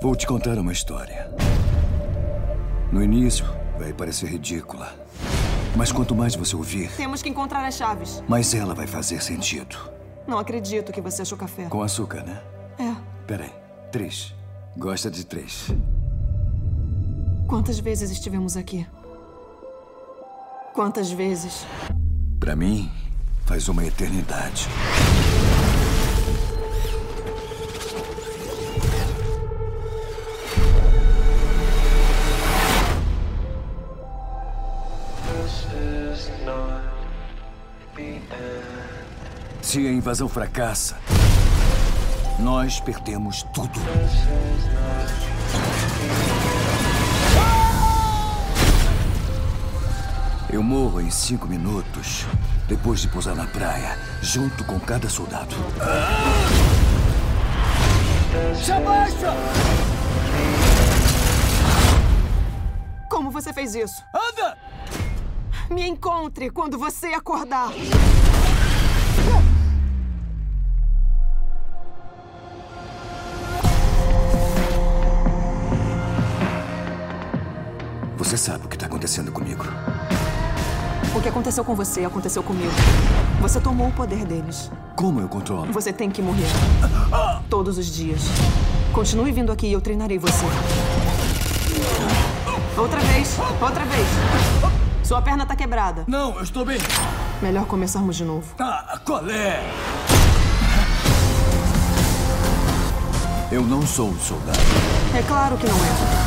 Vou te contar uma história. No início, vai parecer ridícula. Mas quanto mais você ouvir, Temos que encontrar as chaves. mais ela vai fazer sentido. Não acredito que você achou café. Com açúcar, né? É. Peraí. Três. Gosta de três. Quantas vezes estivemos aqui? Quantas vezes? Pra mim, faz uma eternidade. Se a invasão fracassa, nós perdemos tudo. Eu morro em cinco minutos depois de pousar na praia, junto com cada soldado. Se abaixa! Como você fez isso? Anda! Me encontre quando você acordar. Você sabe o que está acontecendo comigo. O que aconteceu com você aconteceu comigo. Você tomou o poder deles. Como eu controlo? Você tem que morrer. Todos os dias. Continue vindo aqui e eu treinarei você. Outra vez, outra vez. Sua perna tá quebrada. Não, eu estou bem. Melhor começarmos de novo. Ah, qual é? Eu não sou um soldado. É claro que não é.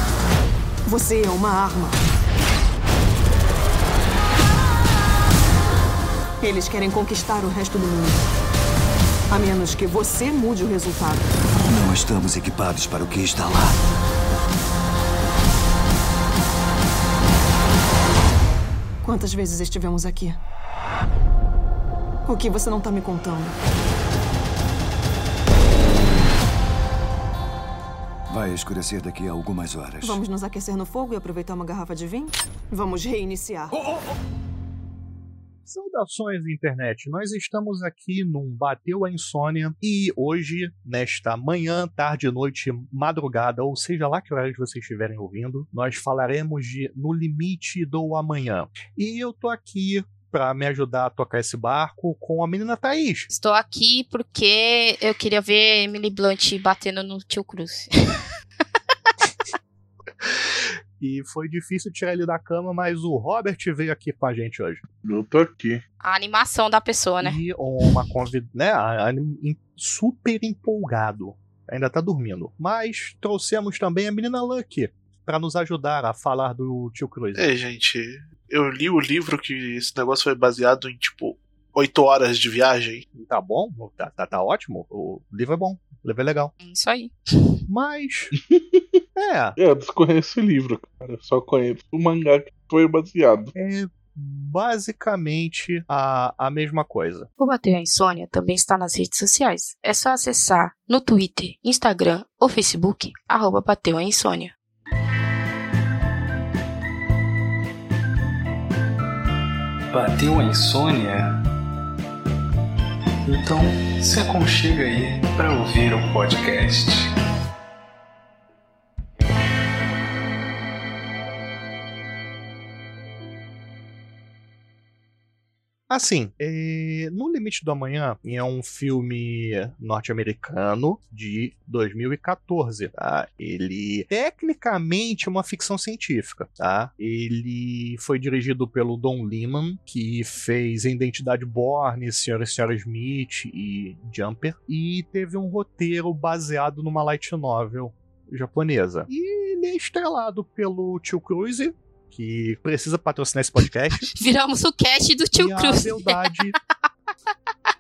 Você é uma arma. Eles querem conquistar o resto do mundo. A menos que você mude o resultado. Não estamos equipados para o que está lá. Quantas vezes estivemos aqui? O que você não tá me contando? Vai escurecer daqui a algumas horas. Vamos nos aquecer no fogo e aproveitar uma garrafa de vinho? Vamos reiniciar. Saudações, internet! Nós estamos aqui num Bateu a Insônia e hoje, nesta manhã, tarde, noite, madrugada, ou seja lá que horário vocês estiverem ouvindo, nós falaremos de No Limite do Amanhã. E eu tô aqui para me ajudar a tocar esse barco com a menina Thaís. Estou aqui porque eu queria ver Emily Blunt batendo no tio Cruz. E foi difícil tirar ele da cama, mas o Robert veio aqui com a gente hoje. Eu tô aqui. A animação da pessoa, né? E uma convidada, né, super empolgado. Ainda tá dormindo. Mas trouxemos também a menina Lucky para nos ajudar a falar do tio Cruz. É, gente, eu li o livro que esse negócio foi baseado em, tipo, oito horas de viagem. Tá bom? Tá, tá, tá ótimo. O livro é bom. O livro é legal. Isso aí. Mas. é. Eu desconheço o livro, cara. Só conheço o mangá que foi baseado. É basicamente a, a mesma coisa. O Bateu a Insônia também está nas redes sociais. É só acessar no Twitter, Instagram ou Facebook, arroba Bateu a Insônia. Bateu a insônia? Então se aconchega aí para ouvir o podcast. Assim, é, No Limite do Amanhã é um filme norte-americano de 2014, tá? Ele tecnicamente é uma ficção científica, tá? Ele foi dirigido pelo Don Lehman, que fez Identidade Borne, Senhora e Senhora Smith e Jumper, e teve um roteiro baseado numa light novel japonesa. E ele é estrelado pelo Tio Cruise, que precisa patrocinar esse podcast. Viramos o cast do tio e Cruz. a beldade.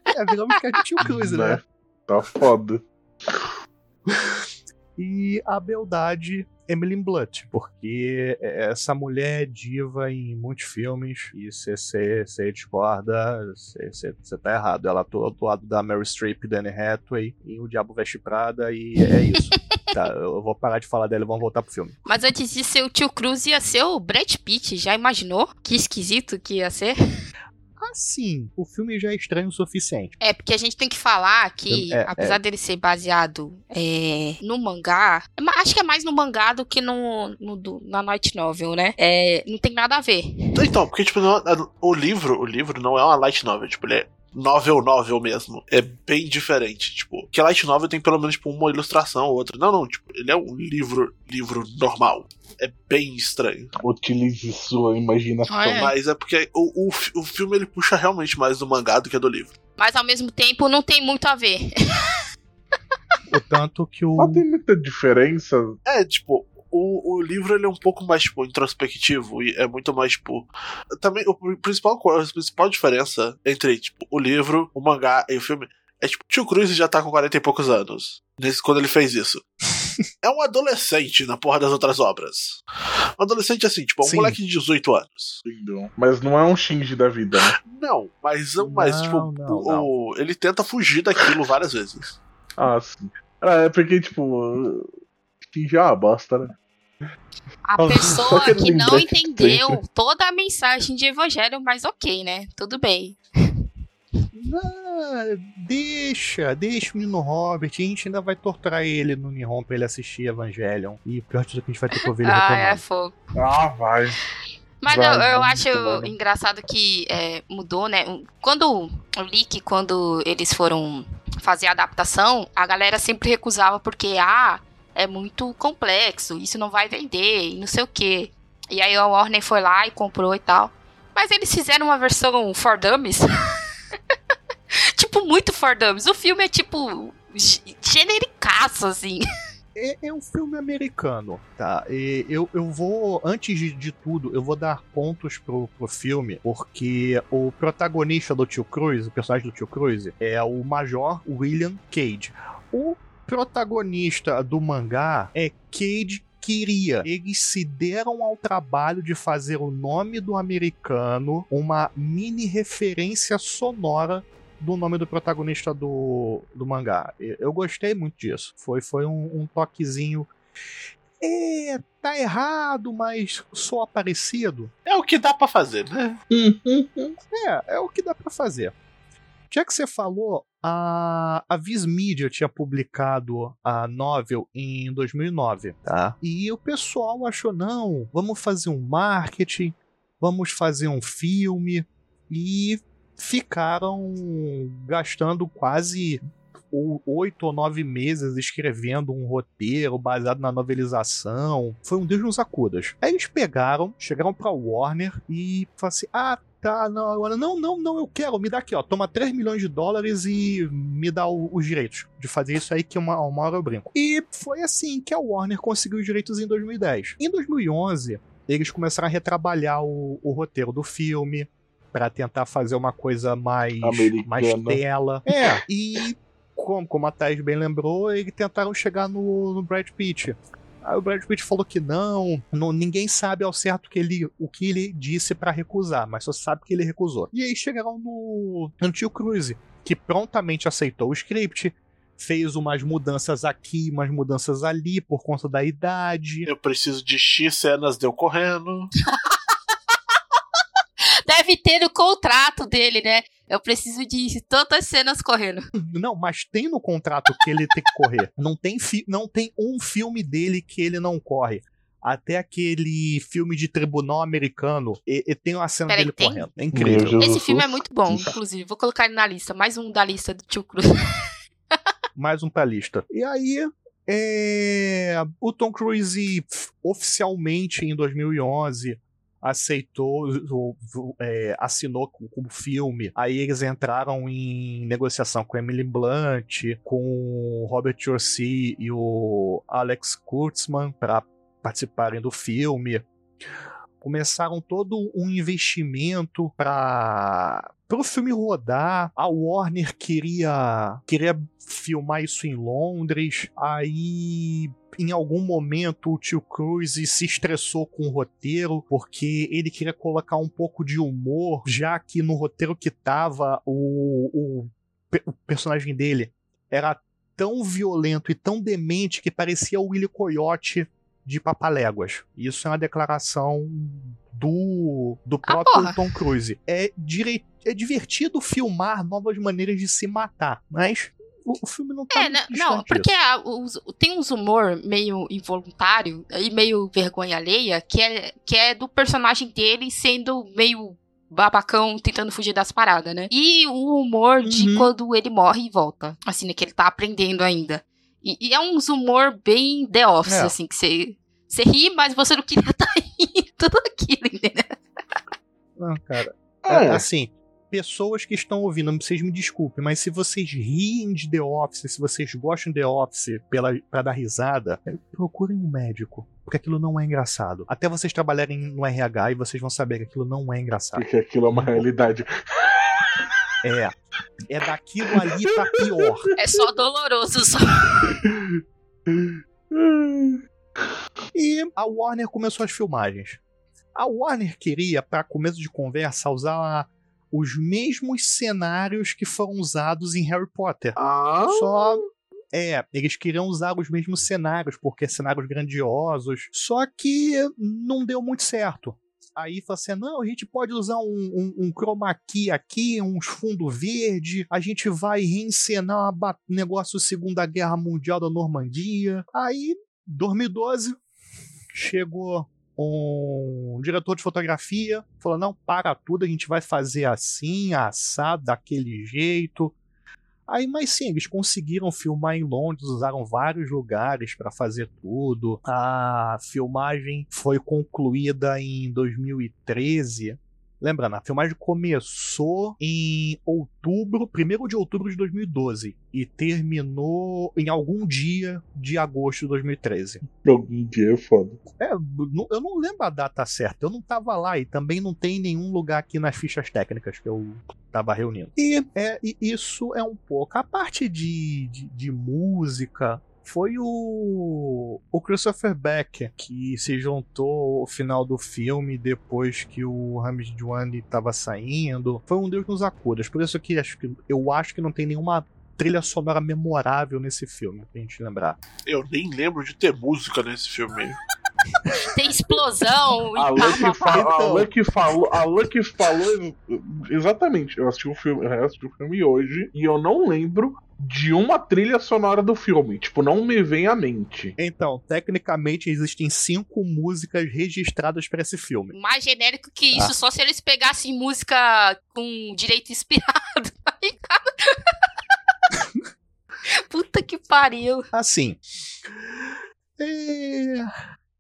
é, viramos que a gente Tio Cruz, né? Né? Tá foda. E a beldade Emily Blunt, porque essa mulher é diva em muitos filmes e você discorda, você tá errado. Ela atua do lado da Mary Streep e Danny Hathaway em O Diabo Veste Prada e é isso. tá, eu vou parar de falar dela e vamos voltar pro filme. Mas antes de ser o tio Cruz, ia ser o Brad Pitt. Já imaginou? Que esquisito que ia ser. assim, o filme já é estranho o suficiente. É, porque a gente tem que falar que, É, apesar dele ser baseado é, no mangá, é ma- acho que é mais no mangá do que no, no- do- na Night Novel, né? É, não tem nada a ver. Então, porque, tipo, não- a- o livro, o livro não é uma light novel, tipo, ele é novel novel mesmo. É bem diferente, tipo, que a light novel tem pelo menos tipo uma ilustração ou outra. Não, não, tipo, ele é um livro, livro normal. É bem estranho. Utilize sua imaginação. Ah, é. Mas é porque o, o, o filme ele puxa realmente mais do mangá do que do livro. Mas ao mesmo tempo não tem muito a ver. O tanto que o. Mas tem muita diferença. É, tipo, o, o livro ele é um pouco mais, tipo, introspectivo e é muito mais, tipo. Também, o principal, a principal diferença entre, tipo, o livro, o mangá e o filme é, tipo, Tio Cruz já tá com 40 e poucos anos. Nesse, quando ele fez isso. é um adolescente na porra das outras obras. Um adolescente assim, tipo, um Sim. moleque de 18 anos. Entendeu? Mas não é um Shinji da vida, né? Não, mas, mas Não, tipo, não, o- ele tenta fugir daquilo várias vezes. Ah, sim. Ah, é porque, tipo. Shinji é uma bosta, né? A pessoa que não entendeu toda a mensagem de evangelho, mas ok, né? Tudo bem. Ah, deixa, deixa o menino Robert. A gente ainda vai torturar ele no Nihon pra ele assistir Evangelion. E pior de tudo que a gente vai ter que ouvir ele Ah, é fogo. Ah, vai. Mas Vai, eu, eu acho engraçado que é, mudou, né? Quando li que quando eles foram fazer a adaptação, a galera sempre recusava porque, ah, é muito complexo, isso não vai vender não sei o quê. E aí a Warner foi lá e comprou e tal. Mas eles fizeram uma versão for dummies. tipo, muito for dummies. O filme é tipo genericaço, assim. É, é um filme americano, tá? E eu, eu vou, antes de, de tudo, eu vou dar pontos pro, pro filme, porque o protagonista do Tio Cruz, o personagem do Tio Cruz, é o Major William Cage. O protagonista do mangá é Cage Queria. Eles se deram ao trabalho de fazer o nome do americano uma mini referência sonora do nome do protagonista do, do mangá. Eu gostei muito disso. Foi, foi um, um toquezinho. É, tá errado, mas soa parecido. É o que dá pra fazer, né? É, é o que dá pra fazer. Já que você falou, a, a Viz Media tinha publicado a novel em 2009, tá? E o pessoal achou, não, vamos fazer um marketing, vamos fazer um filme, e ficaram gastando quase oito ou nove meses escrevendo um roteiro baseado na novelização. Foi um Deus nos acudas. Aí eles pegaram, chegaram pra Warner e falaram assim: ah, tá, não, agora não, não, não, eu quero, me dá aqui, ó, toma 3 milhões de dólares e me dá o- os direitos de fazer isso aí que uma, uma hora eu brinco. E foi assim que a Warner conseguiu os direitos em 2010. Em 2011, eles começaram a retrabalhar o, o roteiro do filme pra tentar fazer uma coisa mais, Americana. mais tela. É, e como, como a Thais bem lembrou, eles tentaram chegar no, no Brad Pitt. Aí o Brad Pitt falou que não, não ninguém sabe ao certo que ele, o que ele disse pra recusar, mas só sabe que ele recusou. E aí chegaram no, no Tio Cruise, que prontamente aceitou o script, fez umas mudanças aqui, umas mudanças ali por conta da idade. Eu preciso de X cenas de eu correndo. Deve ter no contrato dele, né? Eu preciso de tantas cenas correndo. Não, mas tem no contrato que ele tem que correr. Não tem, não tem um filme dele que ele não corre. Até aquele filme de tribunal americano, e, e tem uma cena Peraí, dele tem? correndo. É incrível. Meu Jesus. Esse filme é muito bom, inclusive. Vou colocar ele na lista. Mais um da lista do Tio Cruz. mais um pra lista. E aí, é, o Tom Cruise oficialmente em 2011 aceitou, o- o- é, assinou com com o filme. Aí eles entraram em negociação com Emily Blunt, com Robert Orsi e o Alex Kurtzman para participarem do filme. Começaram todo um investimento para o filme rodar. A Warner queria queria filmar isso em Londres. Aí em algum momento o tio Cruise se estressou com o roteiro porque ele queria colocar um pouco de humor, já que no roteiro que tava o, o, o personagem dele era tão violento e tão demente que parecia o Willy Coyote de papaléguas. Isso é uma declaração do, do Ah, próprio. Tom Cruise. É, dire, é divertido filmar novas maneiras de se matar, mas o, o filme não tá É, muito não, não, porque a- os- tem uns humor meio involuntário e meio vergonha alheia que é, que é do personagem dele sendo meio babacão tentando fugir das paradas, né? E o humor de Uhum. quando ele morre e volta. Assim, né? Que ele tá aprendendo ainda. E, e é uns humor bem The Office, É. assim, que você. Você ri, mas você não queria estar rindo. Tudo aquilo, entendeu? Não, cara. É. É, Assim, pessoas que estão ouvindo, vocês me desculpem, mas se vocês riem de The Office, se vocês gostam de The Office pela, pra dar risada, é, procurem um médico. Porque aquilo não é engraçado. Até vocês trabalharem no RH e vocês vão saber que aquilo não é engraçado. Porque aquilo é uma realidade. É. É daquilo ali pra pior. É só doloroso, só. E a Warner começou as filmagens. A Warner queria, para começo de conversa, usar os mesmos cenários que foram usados em Harry Potter. Ah, Só. É, eles queriam usar os mesmos cenários, porque cenários grandiosos. Só que não deu muito certo. Aí falou assim: não, a gente pode usar um, um, um chroma key aqui, uns fundo verde, a gente vai reencenar um negócio Segunda Guerra Mundial da Normandia. Aí, 2012, chegou um diretor de fotografia, falou: não, para tudo, a gente vai fazer assim, assado, daquele jeito. Aí, mas sim, eles conseguiram filmar em Londres, usaram vários lugares para fazer tudo. A filmagem foi concluída em 2013. Lembrando, a filmagem começou em outubro, 1 de outubro de 2012, e terminou em algum dia de agosto de 2013. algum dia é foda. É, eu não lembro a data certa, eu não tava lá e também não tem nenhum lugar aqui nas fichas técnicas que eu tava reunindo. E, é, e isso é um pouco. A parte de, de, de música foi o, o Christopher Beck que se juntou ao final do filme depois que o Ramis Djwani tava saindo. Foi um Deus nos acudas. Por isso que, acho que eu acho que não tem nenhuma trilha sonora memorável nesse filme, pra gente lembrar. Eu nem lembro de ter música nesse filme. Tem explosão A e Lucky, pá, pá, pá. fa a Então. Lucky falou, a Lucky falou ex- exatamente. Eu assisti o filme, eu assisti o filme hoje e eu não lembro de uma trilha sonora do filme. Tipo, não me vem à mente. Então, tecnicamente existem cinco músicas registradas pra esse filme. Mais genérico que isso, só se eles pegassem música com direito inspirado. Aí, cara. Puta que pariu. Assim, é,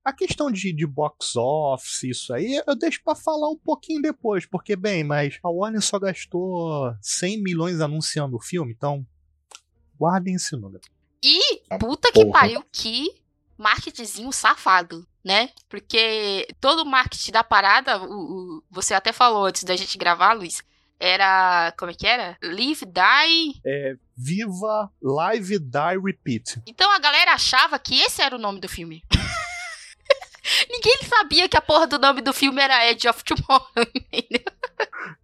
a questão de, de box office, isso aí, eu deixo pra falar um pouquinho depois, porque, bem, mas a Warner só gastou 100 milhões anunciando o filme, então guardem esse número. E, Ah, puta que porra. pariu, que marketingzinho safado, né? Porque todo o marketing da parada, o, o- você até falou antes da gente gravar, Luiz, era. Como é que era? Live, Die. Viva Live Die Repeat. Então a galera achava que esse era o nome do filme. Ninguém sabia que a porra do nome do filme era Edge of Tomorrow, entendeu?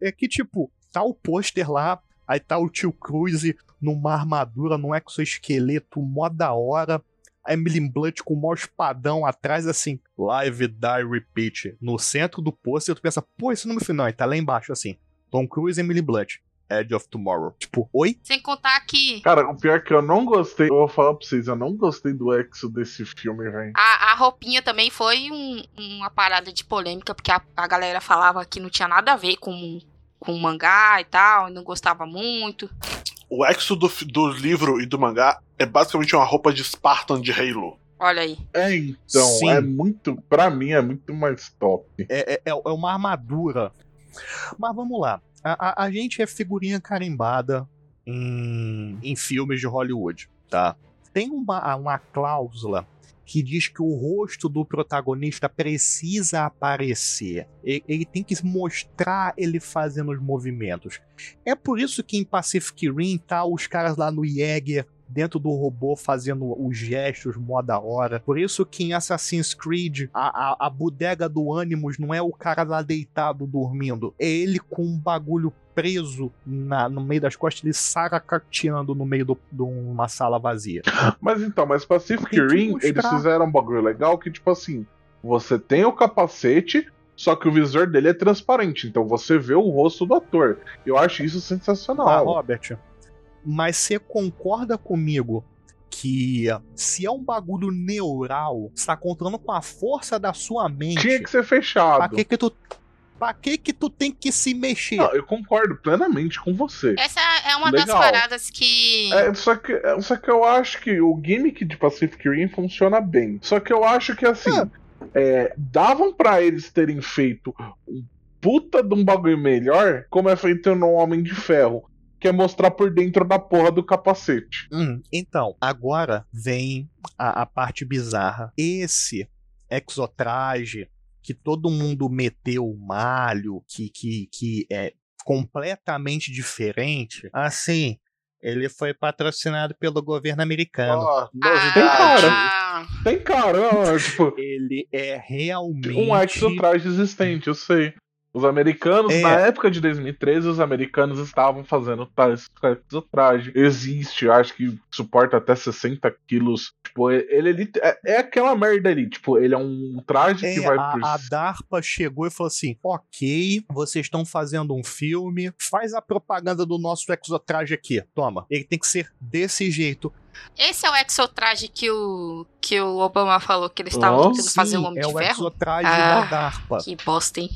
É que, tipo, tá o pôster lá, aí tá o tio Cruise numa armadura, num exoesqueleto mó da hora. A Emily Blunt com o maior espadão atrás, assim, Live Die Repeat. No centro do pôster, tu pensa, pô, esse nome final, e tá lá embaixo, assim, Tom Cruise e Emily Blunt. Edge of Tomorrow. Tipo, oi? Sem contar que Cara, o pior é que eu não gostei. Eu vou falar pra vocês, eu não gostei do exo desse filme, velho. a, a roupinha também foi um- uma parada de polêmica, porque a, a galera falava que não tinha nada a ver com, com o mangá e tal, e não gostava muito. O exo do, do livro e do mangá é basicamente uma roupa de Spartan de Halo. Olha aí. É, então, Sim. é muito. Pra mim, é muito mais top. É, é, é uma armadura. Mas vamos lá. A, a- a gente é figurinha carimbada em, em filmes de Hollywood, tá? Tem uma, uma cláusula que diz que o rosto do protagonista precisa aparecer. Ele tem que mostrar ele fazendo os movimentos. É por isso que em Pacific Rim tá os caras lá no Jäger dentro do robô fazendo os gestos mó da hora. Por isso que em Assassin's Creed a, a, a bodega do Animus não é o cara lá deitado dormindo, é ele com um bagulho preso na, no meio das costas, ele saracateando no meio de uma sala vazia. Mas então, mas Pacific Rim, eles fizeram um bagulho legal que, tipo assim, você tem o capacete, só que o visor dele é transparente, então você vê o rosto do ator. Eu acho isso Ah, sensacional. Robert, mas você concorda comigo que se é um bagulho neural, você tá contando com a força da sua mente. Tinha que ser Pra fechado. que que tu. Pra que que tu tem que se mexer? Não, eu concordo plenamente com você. Essa é uma das Legal. paradas que. É, só, que, é, só que eu acho que o gimmick de Pacific Rim funciona bem. Só que eu acho que assim, é, davam pra eles terem feito um puta de um bagulho melhor, como é feito no Homem de Ferro, que é mostrar por dentro da porra do capacete. Hum, então, agora vem a, a parte bizarra. Esse exotraje que todo mundo meteu o malho, que, que, que é completamente diferente, assim, ele foi patrocinado pelo governo americano. Ó, Tem cara. Tem cara, tipo, Ele é realmente. um exotraje existente, eu sei. Os americanos, É. na época de 2013, os americanos estavam fazendo tais exotraje. Existe, acho que suporta até 60 quilos. Tipo, ele, ele é, é aquela merda ali. Tipo, ele é um traje que É, vai a, por a DARPA chegou e falou assim: ok, vocês estão fazendo um filme, faz a propaganda do nosso exotraje aqui. Toma. Ele tem que ser desse jeito. esse é o exotraje que o, que o Obama falou que eles estavam Oh, tentando fazer o Homem é de o Ferro. exotraje Ah, da DARPA. Que bosta, hein?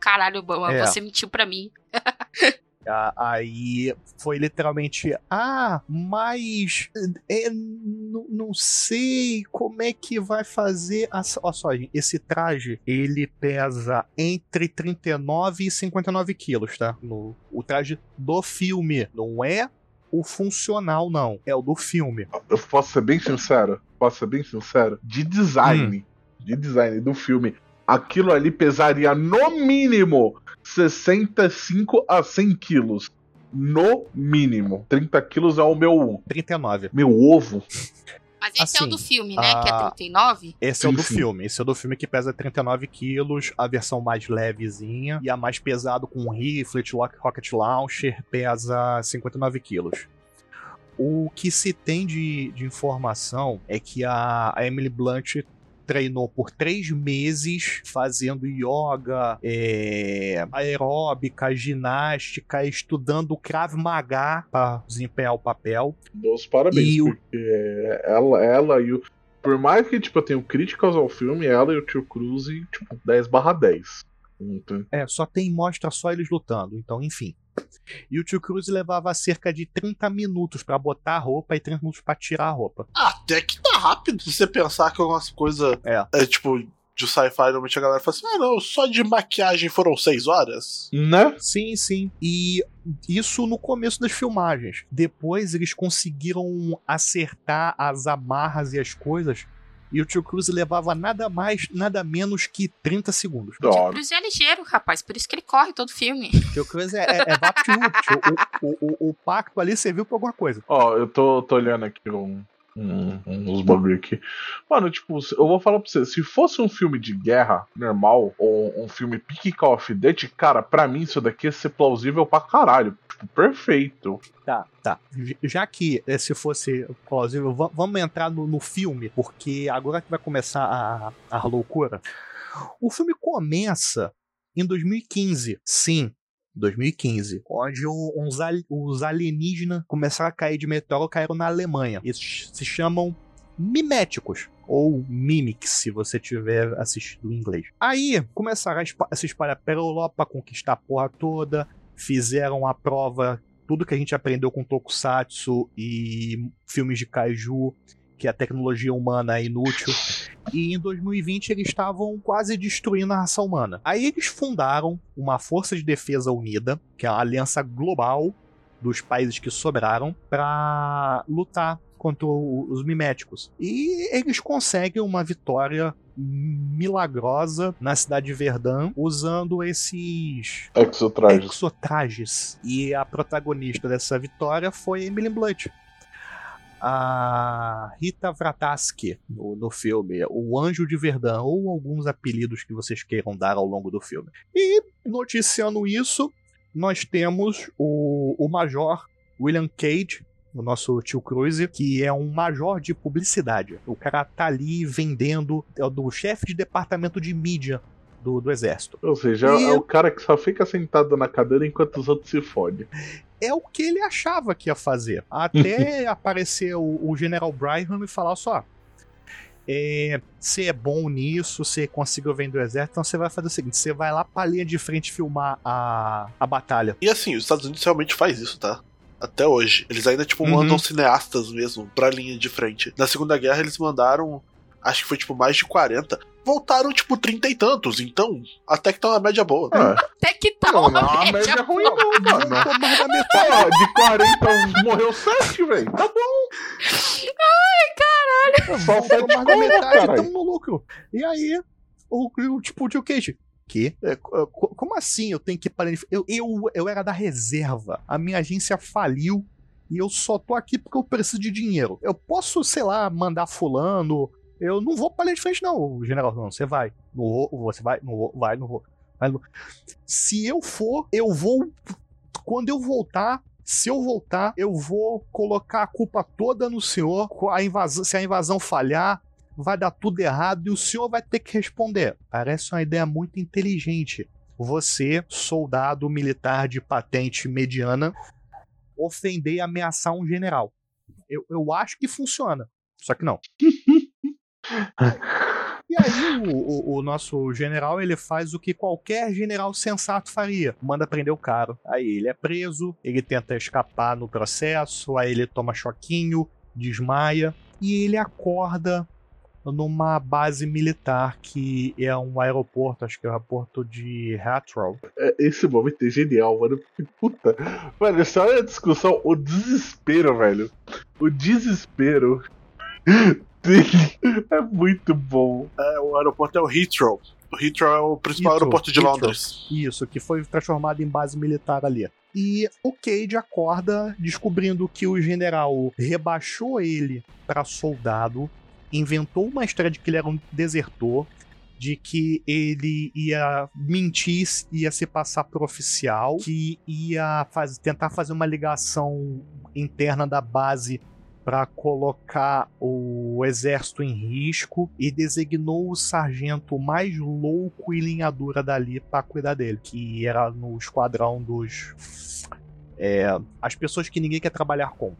Caralho, Obama, É. você mentiu pra mim. Ah, Aí foi literalmente, ah, mas é, n- não sei como é que vai fazer. Ah, Olha só, esse traje ele pesa entre 39 e 59 quilos, tá? No, o traje do filme, não é o funcional, não. É o do filme. Eu posso ser bem sincero? Posso ser bem sincero? De design, de design do filme, aquilo ali pesaria no mínimo 65 a 100 quilos. No mínimo. 30 quilos é o meu. 39. Meu ovo. Mas esse é o Assim, do filme, né? Que é a- 39. Esse é o do sim. filme. Esse é o do filme que pesa 39 quilos, a versão mais levezinha. E a mais pesado com rifle, rocket launcher, pesa 59 quilos. O que se tem de, de informação é que a, a Emily Blunt treinou por três meses fazendo yoga, é, aeróbica, ginástica, estudando Krav Maga para desempenhar o papel. Meus parabéns, E o- porque ela, ela e o. Por mais que, tipo, eu tenho críticas ao filme, ela e o Tio Cruise, tipo, 10 barra 10. Então, É, só tem mostra só eles lutando, então enfim. E o tio Cruz levava cerca de 30 minutos pra botar a roupa e 30 minutos pra tirar a roupa. Até que tá rápido se você pensar que algumas coisas. É. É tipo, de sci-fi, normalmente a galera fala assim: ah, não, só de maquiagem foram seis horas. né? Sim, sim. E isso no começo das filmagens. Depois eles conseguiram acertar as amarras e as coisas. E o tio Cruz levava nada mais, nada menos que 30 segundos. Da hora. Cruz é ligeiro, rapaz. Por isso que ele corre todo filme. O tio Cruz é, é, é VaptVupt. o, o, o, o pacto ali serviu pra alguma coisa. Ó, eu tô, tô olhando aqui um, um, uns bagulho aqui. Mano, tipo, eu vou falar pra você, se fosse um filme de guerra normal, ou um filme pique Call of Duty, cara, pra mim isso daqui ia ser plausível pra caralho. Tipo, perfeito. Tá, tá. Já que se fosse plausível, va- vamos entrar no, no filme, porque agora que vai começar a, a loucura. O filme começa em 2015, sim. 2015, onde uns os alienígenas começaram a cair de meteoro, caíram na Alemanha. Eles se chamam miméticos, ou mimics, se você tiver assistido em inglês. Aí começaram a se espalhar pela Europa, conquistar a porra toda, fizeram a prova tudo que a gente aprendeu com Tokusatsu e filmes de kaiju, que a tecnologia humana é inútil. E em 2020 eles estavam quase destruindo a raça humana. Aí eles fundaram uma Força de Defesa Unida, que é a aliança global dos países que sobraram, para lutar contra os miméticos. E eles conseguem uma vitória milagrosa na cidade de Verdun usando esses Exotrajes. exotrajes. E a protagonista dessa vitória foi Emily Blunt. A Rita Vrataski no, no filme, o Anjo de Verdun, ou alguns apelidos que vocês queiram dar ao longo do filme. E, noticiando isso, nós temos o, o Major William Cage, o nosso tio Cruise, que é um major de publicidade. O cara tá ali vendendo, é o do chefe de departamento de mídia do, do exército. Ou seja, E- é o cara que só fica sentado na cadeira enquanto os outros se fodem. É o que ele achava que ia fazer. Até aparecer o, o General Bryan e falar só. É, você é bom nisso, você conseguiu vender o exército, então você vai fazer o seguinte: você vai lá pra linha de frente filmar a, a batalha. E assim, os Estados Unidos realmente faz isso, tá? Até hoje. Eles ainda, tipo, Uhum. mandam cineastas mesmo pra linha de frente. Na Segunda Guerra, eles mandaram. Acho que foi, tipo, mais de 40. Voltaram, tipo, 30 e tantos. Então, até que tá uma média boa. Ah, Até que tá não, uma não, média média é ruim boa. não, mano. Pô, mais da metade. De 40 morreu 7, velho. Tá bom. Pô, Só vamos sete mais da metade, caralho. no lucro. E aí, o, o tipo, o tio Cage. É, co- Como assim eu tenho que ir para eu, eu, eu era da reserva. A minha agência faliu e eu só tô aqui porque eu preciso de dinheiro. Eu posso, sei lá, mandar fulano. Eu não vou pra linha de frente, não, general. Não, você vai. Não vou, você vai, não vou, vai, não vou. Vai, não- Se eu for, eu vou. Quando eu voltar, se eu voltar, eu vou colocar a culpa toda no senhor. A invasão, se a invasão falhar, vai dar tudo errado e o senhor vai ter que responder. Parece uma ideia muito inteligente. Você, soldado militar de patente mediana, ofender e ameaçar um general. Eu, eu acho que funciona. Só que não. E aí o, o- o nosso general ele faz o que qualquer general sensato faria. Manda prender o cara. Aí ele é preso, ele tenta escapar no processo, aí ele toma choquinho, desmaia e ele acorda numa base militar que é um aeroporto, acho que é o aeroporto de Heathrow. É, Esse momento é genial, mano. Puta. Mano, essa olha a discussão, o desespero, velho. O desespero dele é muito bom. É, o aeroporto é o Heathrow. O Heathrow é o principal Heathrow, aeroporto de Heathrow. Londres. Isso, que foi transformado em base militar ali. E o Cade acorda descobrindo que o general rebaixou ele para soldado, inventou uma história de que ele era um desertor, de que ele ia mentir, ia se passar por oficial, que ia faz- tentar fazer uma ligação interna da base para colocar o exército em risco e designou o sargento mais louco e linhadura dali para cuidar dele, que era no esquadrão dos é, as pessoas que ninguém quer trabalhar com.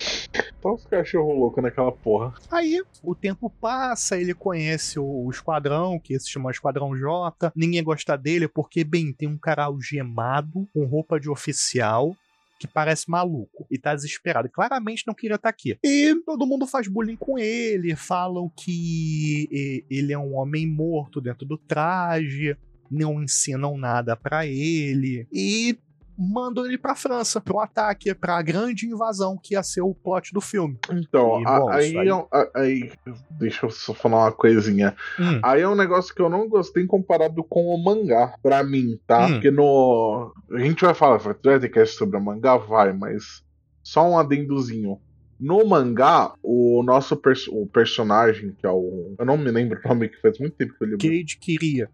Só os cachorros loucos naquela porra. Aí o tempo passa, ele conhece o, o esquadrão, que se chama Esquadrão J. Ninguém gosta dele porque, bem, tem um cara algemado com roupa de oficial que parece maluco e tá desesperado. Claramente não queria estar aqui. E todo mundo faz bullying com ele, falam que ele é um homem morto dentro do traje, não ensinam nada pra ele e mandam ele pra França pro ataque, pra grande invasão que ia ser o plot do filme. Então, E, a- bom, aí, aí- é um- a- aí. Deixa eu só falar uma coisinha. Hum. Aí é um negócio que eu não gostei comparado com o mangá, pra mim, tá? Hum. Porque no. A gente vai falar, vai ter cast sobre o mangá? Vai, mas. Só um adendozinho. No mangá, o nosso pers- o personagem, que é o. Eu não me lembro o nome, que faz muito tempo que eu li. Cade queria.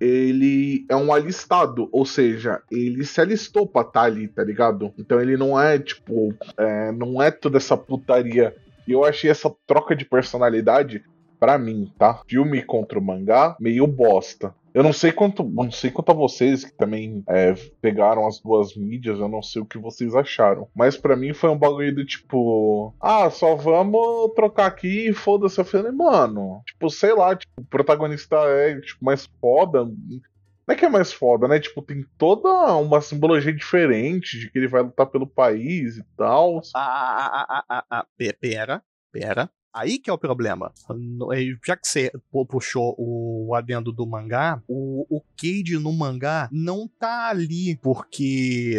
Ele é um alistado, ou seja, ele se alistou pra estar ali, tá ligado? Então ele não é, tipo, é, não é toda essa putaria. E eu achei essa troca de personalidade, pra mim, tá? Filme contra o mangá, meio bosta. Eu não sei quanto, não sei quanto a vocês que também é, pegaram as duas mídias, eu não sei o que vocês acharam. Mas pra mim foi um bagulho do tipo, ah, só vamos trocar aqui e foda-se. Eu falei, mano, tipo, sei lá, tipo, o protagonista é tipo, mais foda. Não é que é mais foda, né? Tipo, tem toda uma simbologia diferente de que ele vai lutar pelo país e tal. Ah, ah, ah, ah, ah, ah, pe- pera, pera. Aí que é o problema. Já que você pu- puxou o adendo do mangá, o, o Cade no mangá não tá ali porque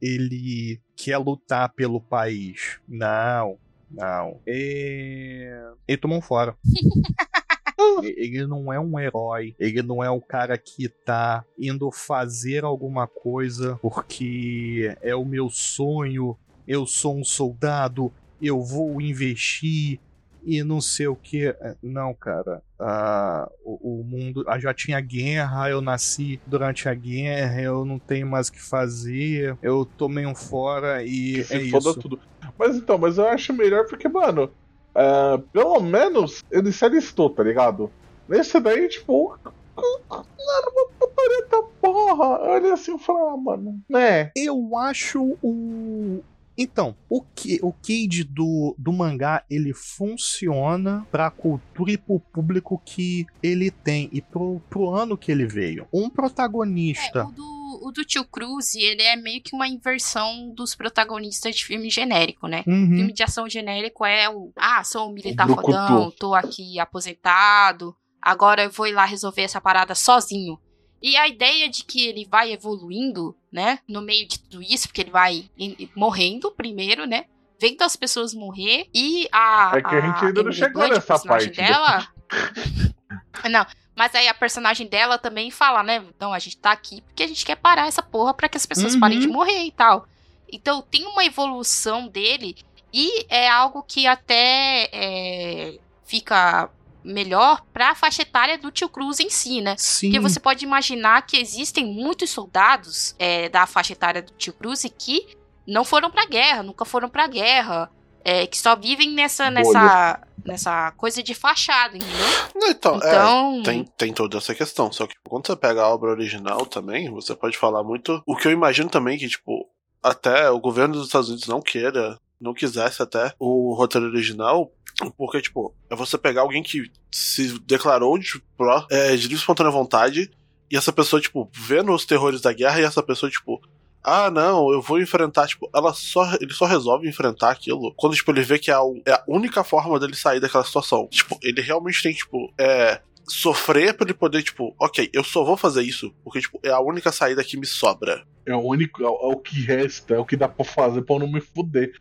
ele quer lutar pelo país. Não, não. É... Ele tomou um fora. Ele não é um herói, ele não é o cara que tá indo fazer alguma coisa porque é o meu sonho, eu sou um soldado, eu vou investir e não sei o que. Não, cara. Ah, o, o, mundo. Ah, já tinha guerra, eu nasci durante a guerra, eu não tenho mais o que fazer, eu tomei um fora e Se é foda isso. tudo. Mas então, mas eu acho melhor porque, mano, ah, pelo menos ele se alistou, tá ligado? Nesse daí, tipo, era uma putaria da porra. Eu olhei assim e falei, ah, mano, né? Eu acho o. Então, o que o Cade do, do mangá ele funciona pra cultura e pro público que ele tem e pro, pro ano que ele veio. Um É, protagonista. o do, o do Tio Cruz, ele é meio que uma inversão dos protagonistas de filme genérico, né? Uhum. Filme de ação genérico é o. Ah, sou um militar O fodão, tô aqui aposentado, agora eu vou ir lá resolver essa parada sozinho. E a ideia de que ele vai evoluindo, né? No meio de tudo isso, porque ele vai morrendo primeiro, né? Vendo as pessoas morrer e a. É que a gente ainda não chegou Blunt, a nessa personagem parte, né? dela. não, mas aí a personagem dela também fala, né? Então a gente tá aqui porque a gente quer parar essa porra pra que as pessoas Uhum. parem de morrer e tal. Então tem uma evolução dele e é algo que até é, fica melhor pra faixa etária do Tio Cruz em si, né? Sim. Porque você pode imaginar que existem muitos soldados é, da faixa etária do Tio Cruz e que não foram pra guerra, nunca foram pra guerra. é, que só vivem nessa, nessa, nessa coisa de fachada, entendeu? Não, então, é, Então, tem, tem toda essa questão. Só que quando você pega a obra original também, você pode falar muito. O que eu imagino também que, tipo, até o governo dos Estados Unidos não queira, não quisesse até o roteiro original. Porque, tipo, é você pegar alguém que se declarou de, pró, é, de livre espontânea vontade, e essa pessoa, tipo, vendo os terrores da guerra, e essa pessoa, tipo, ah, não, eu vou enfrentar, tipo, ela só, ele só resolve enfrentar aquilo quando, tipo, ele vê que é a, é a única forma dele sair daquela situação. Tipo, ele realmente tem, tipo, é, sofrer pra ele poder, tipo, ok, eu só vou fazer isso porque, tipo, é a única saída que me sobra. É o único, é, o- é o que resta, é o que dá pra fazer pra eu não me fuder.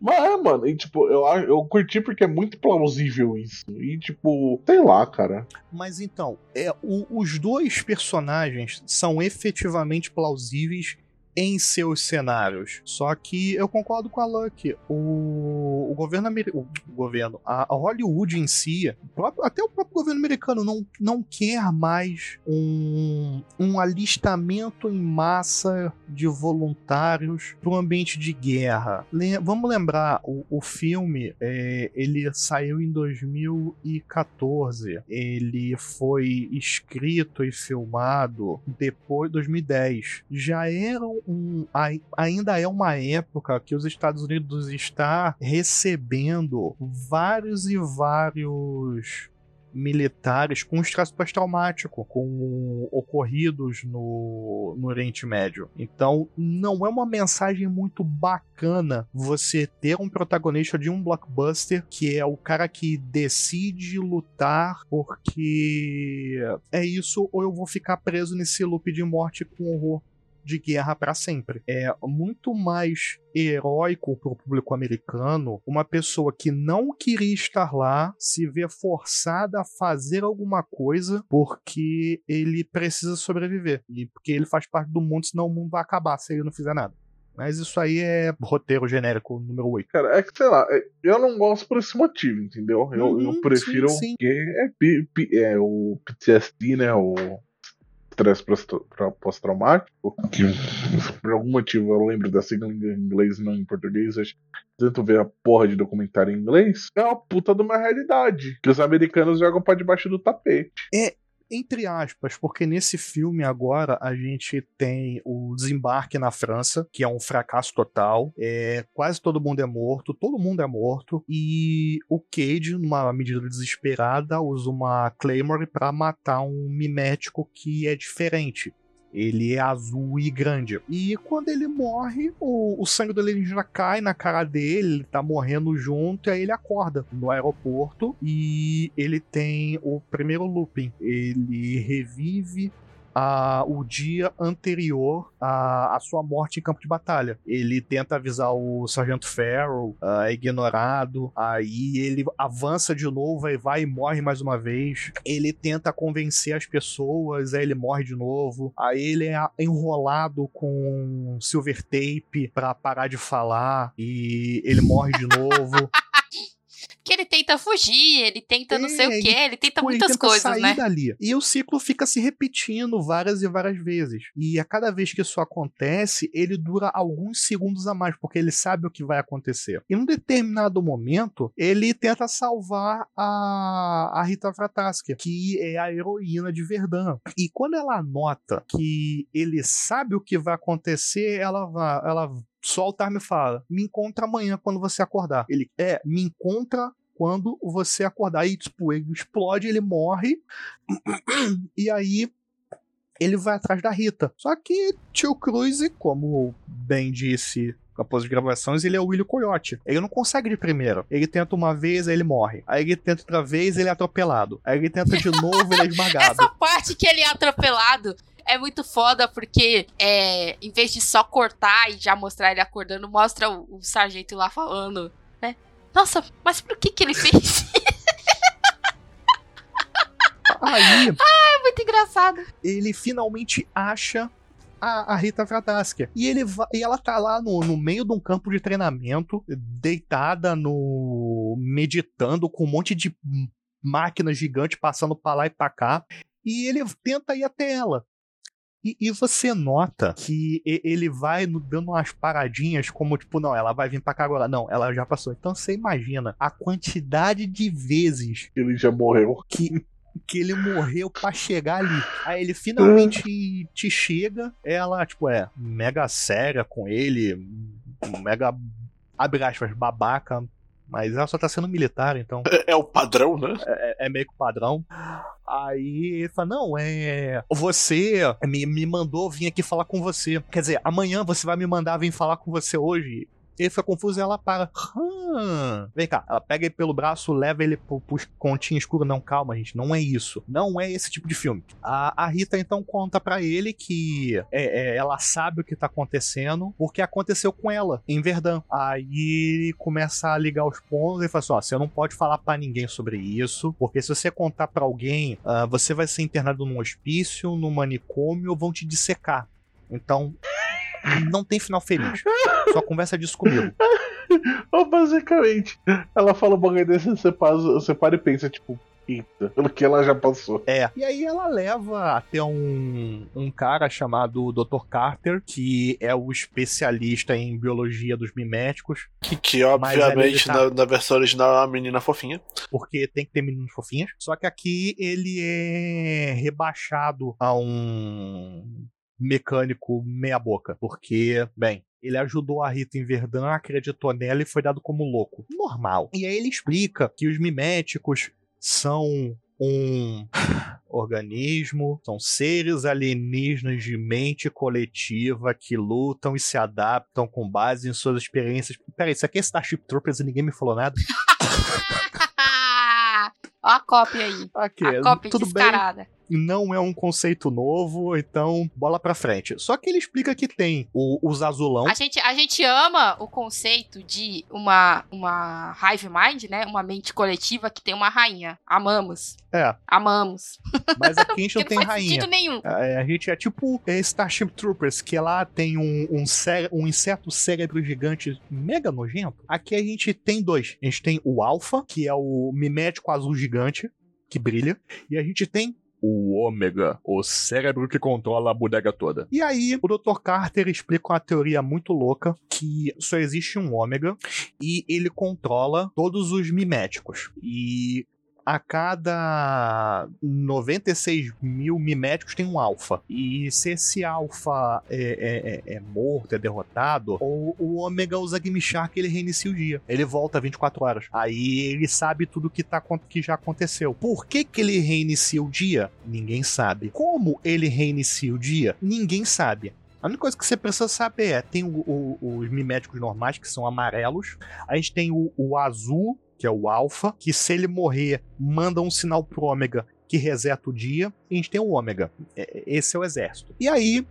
Mas é, mano, e tipo, eu, eu curti porque é muito plausível isso. E tipo, sei lá, cara. Mas então, é, o- os dois personagens são efetivamente plausíveis em seus cenários. Só que eu concordo com a Lucky. O, o governo americano. O governo. A, Hollywood em si, próprio- até o próprio governo americano não, não quer mais um, um alistamento em massa de voluntários para o ambiente de guerra. Vamos lembrar, o, o filme é, ele saiu em 2014. Ele foi escrito e filmado depois de 2010. Já era um. ai- Ainda é uma época que os Estados Unidos está recebendo vários e vários militares com estresse pós-traumático, com ocorridos no, no Oriente Médio. Então, não é uma mensagem muito bacana você ter um protagonista de um blockbuster que é o cara que decide lutar porque é isso ou eu vou ficar preso nesse loop de morte com horror de guerra para sempre. É muito mais heróico pro público americano uma pessoa que não queria estar lá se vê forçada a fazer alguma coisa porque ele precisa sobreviver e porque ele faz parte do mundo, senão o mundo vai acabar se ele não fizer nada. Mas isso aí é roteiro genérico número 8. Cara, é que sei lá, é- eu não gosto por esse motivo, entendeu? Eu, Uhum, eu prefiro sim, sim. que é, P- é o PTSD, né? O estresse pós- tra- pós-traumático. Que por algum motivo eu lembro da sigla em inglês e não em português. Eu tento ver a porra de documentário em inglês. É uma puta de uma realidade. Que os americanos jogam pra debaixo do tapete. Entre aspas, porque nesse filme agora a gente tem o desembarque na França, que é um fracasso total. É, quase todo mundo é morto, todo mundo é morto. E o Cage, numa medida desesperada, usa uma Claymore pra matar um mimético que é diferente. Ele é azul e grande. E quando ele morre, o, o sangue do alienígena cai na cara dele, ele tá morrendo junto, e aí ele acorda no aeroporto e ele tem o primeiro looping. Ele revive o dia anterior à, à sua morte em campo de batalha. Ele tenta avisar o Sargento Farrell, uh, é ignorado, aí ele avança de novo, aí vai e morre mais uma vez. Ele tenta convencer as pessoas, aí ele morre de novo. Aí ele é enrolado com silver tape para parar de falar e ele morre de novo. que ele tenta fugir, ele tenta não sei o É, que, ele tenta Pô, muitas ele tenta coisas, sair né? dali. E o ciclo fica se repetindo várias e várias vezes. E a cada vez que isso acontece, ele dura alguns segundos a mais, porque ele sabe o que vai acontecer. E num determinado momento, ele tenta salvar a, a Rita Frataski, que é a heroína de Verdun. E quando ela nota que ele sabe o que vai acontecer, ela vai. Ela solta a arma e fala: Me encontra amanhã quando você acordar. Ele é, me encontra quando você acordar. E, tipo, ele explode, ele morre. E aí ele vai atrás da Rita. Só que Tio Cruz, como bem disse após as gravações, ele é o Willy Coyote. Ele não consegue de primeira. Ele tenta uma vez, aí ele morre. Aí ele tenta outra vez, ele é atropelado. Aí ele tenta de novo, ele é esmagado. Essa parte que ele é atropelado é muito foda, porque é, em vez de só cortar e já mostrar ele acordando, mostra o, o sargento lá falando? Nossa, mas por que que ele fez? Aí é muito engraçado. ele finalmente acha a, a Rita Frataski. E, ele e ela tá lá no, no meio de um campo de treinamento, deitada no. meditando com um monte de máquinas gigantes passando pra lá e pra cá. E ele tenta ir até ela. E, e você nota que ele vai dando umas paradinhas, como tipo, não, ela vai vir pra cá agora. Não, ela já passou. Então você imagina a quantidade de vezes Ele já morreu. que, que ele morreu pra chegar ali. Aí ele finalmente te chega, ela, tipo, é mega séria com ele, mega, abre aspas, babaca, mas ela só tá sendo militar, então É, é o padrão, né? é, é meio que padrão. Aí ele fala: Não, é. Você me, me mandou vir aqui falar com você. Quer dizer, amanhã você vai me mandar vir falar com você hoje. Ele fica confuso e ela para. Hum. Vem cá, ela pega ele pelo braço, leva ele pro, pro continho escuro. Não, calma, gente, não é isso. Não é esse tipo de filme. A, a Rita então conta pra ele que é, é, ela sabe o que tá acontecendo, porque aconteceu com ela, em Verdun. Aí ele começa a ligar os pontos e fala assim: ó, você não pode falar pra ninguém sobre isso, porque se você contar pra alguém, ah, você vai ser internado num hospício, num manicômio ou vão te dissecar. Então, não tem final feliz. Só conversa disso comigo. Ou basicamente, ela fala um bagulho desse, você para, você para e pensa, tipo, eita, pelo que ela já passou. É. E aí ela leva até um, um cara chamado Dr. Carter, que é o especialista em biologia dos miméticos, Que, que obviamente tá- na, na versão original é uma menina fofinha. porque tem que ter meninos fofinhas. Só que aqui ele é rebaixado a um mecânico meia-boca. Porque, bem. Ele ajudou a Rita em Verdun, acreditou nela e foi dado como louco. Normal. E aí ele explica que os miméticos são um organismo, são seres alienígenas de mente coletiva que lutam e se adaptam com base em suas experiências. Peraí, isso aqui é Starship Troopers e ninguém me falou nada? Ó a cópia aí. Aqui, A cópia tudo bem, descarada. Não é um conceito novo, então bola pra frente. Só que ele explica que tem o, os azulão. A gente, a gente ama o conceito de uma, uma hive mind, né? Uma mente coletiva que tem uma rainha. Amamos. É, Amamos. mas aqui a gente não tem não faz rainha. sentido nenhum. É, a gente é tipo é, Starship Troopers, que lá tem um, um, um inseto cérebro gigante mega nojento. Aqui a gente tem dois. A gente tem o Alpha, que é o mimético azul gigante, que brilha. E a gente tem o Ômega, o cérebro que controla a bodega toda. E aí, o Dr. Carter explica uma teoria muito louca que só existe um Ômega e ele controla todos os miméticos. E a cada 96 mil miméticos tem um alfa. E se esse alfa é, é- é- é morto, é derrotado, o, o ômega usa Game Shark ele reinicia o dia. Ele volta 24 horas. Aí ele sabe tudo que, tá, que já aconteceu. Por que, que ele reinicia o dia? Ninguém sabe. Como ele reinicia o dia? Ninguém sabe. A única coisa que você precisa saber é: tem o- o- os miméticos normais, que são amarelos. A gente tem o, o azul, que é o alfa, que se ele morrer, manda um sinal pro ômega que reseta o dia, e a gente tem o Ômega. É, esse é o exército. E aí,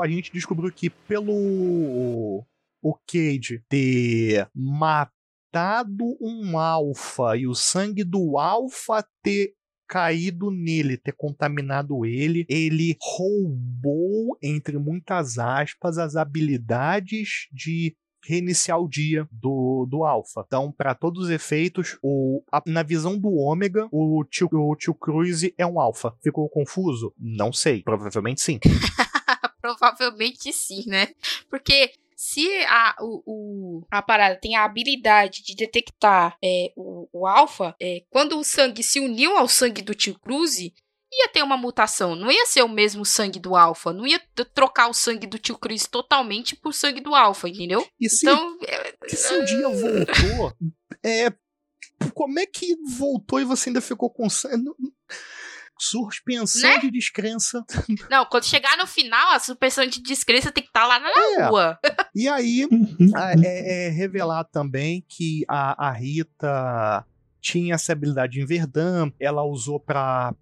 a gente descobriu que pelo o Cage ter matado um alfa e o sangue do alfa ter caído nele, ter contaminado ele, ele roubou, entre muitas aspas, as habilidades de reiniciar o dia do, do Alpha. Então, para todos os efeitos, o, a- na visão do Ômega, o tio, o tio Cruise é um Alpha. Ficou confuso? Não sei. Provavelmente sim. Provavelmente sim, né? Porque se a, o, o- a parada tem a habilidade de detectar é, o, o alfa, é, quando o sangue se uniu ao sangue do tio Cruise, ia ter uma mutação. Não ia ser o mesmo sangue do alfa. Não ia trocar o sangue do tio Cruise totalmente por sangue do alfa, entendeu? E se, Então, é, e se um dia voltou, é, como é que voltou e você ainda ficou com sangue? Suspensão Né? de descrença. não, quando chegar no final, a suspensão de descrença tem que estar lá na É. rua. E aí, a- é, é revelar também que a, a Rita tinha essa habilidade em Verdun, ela usou pra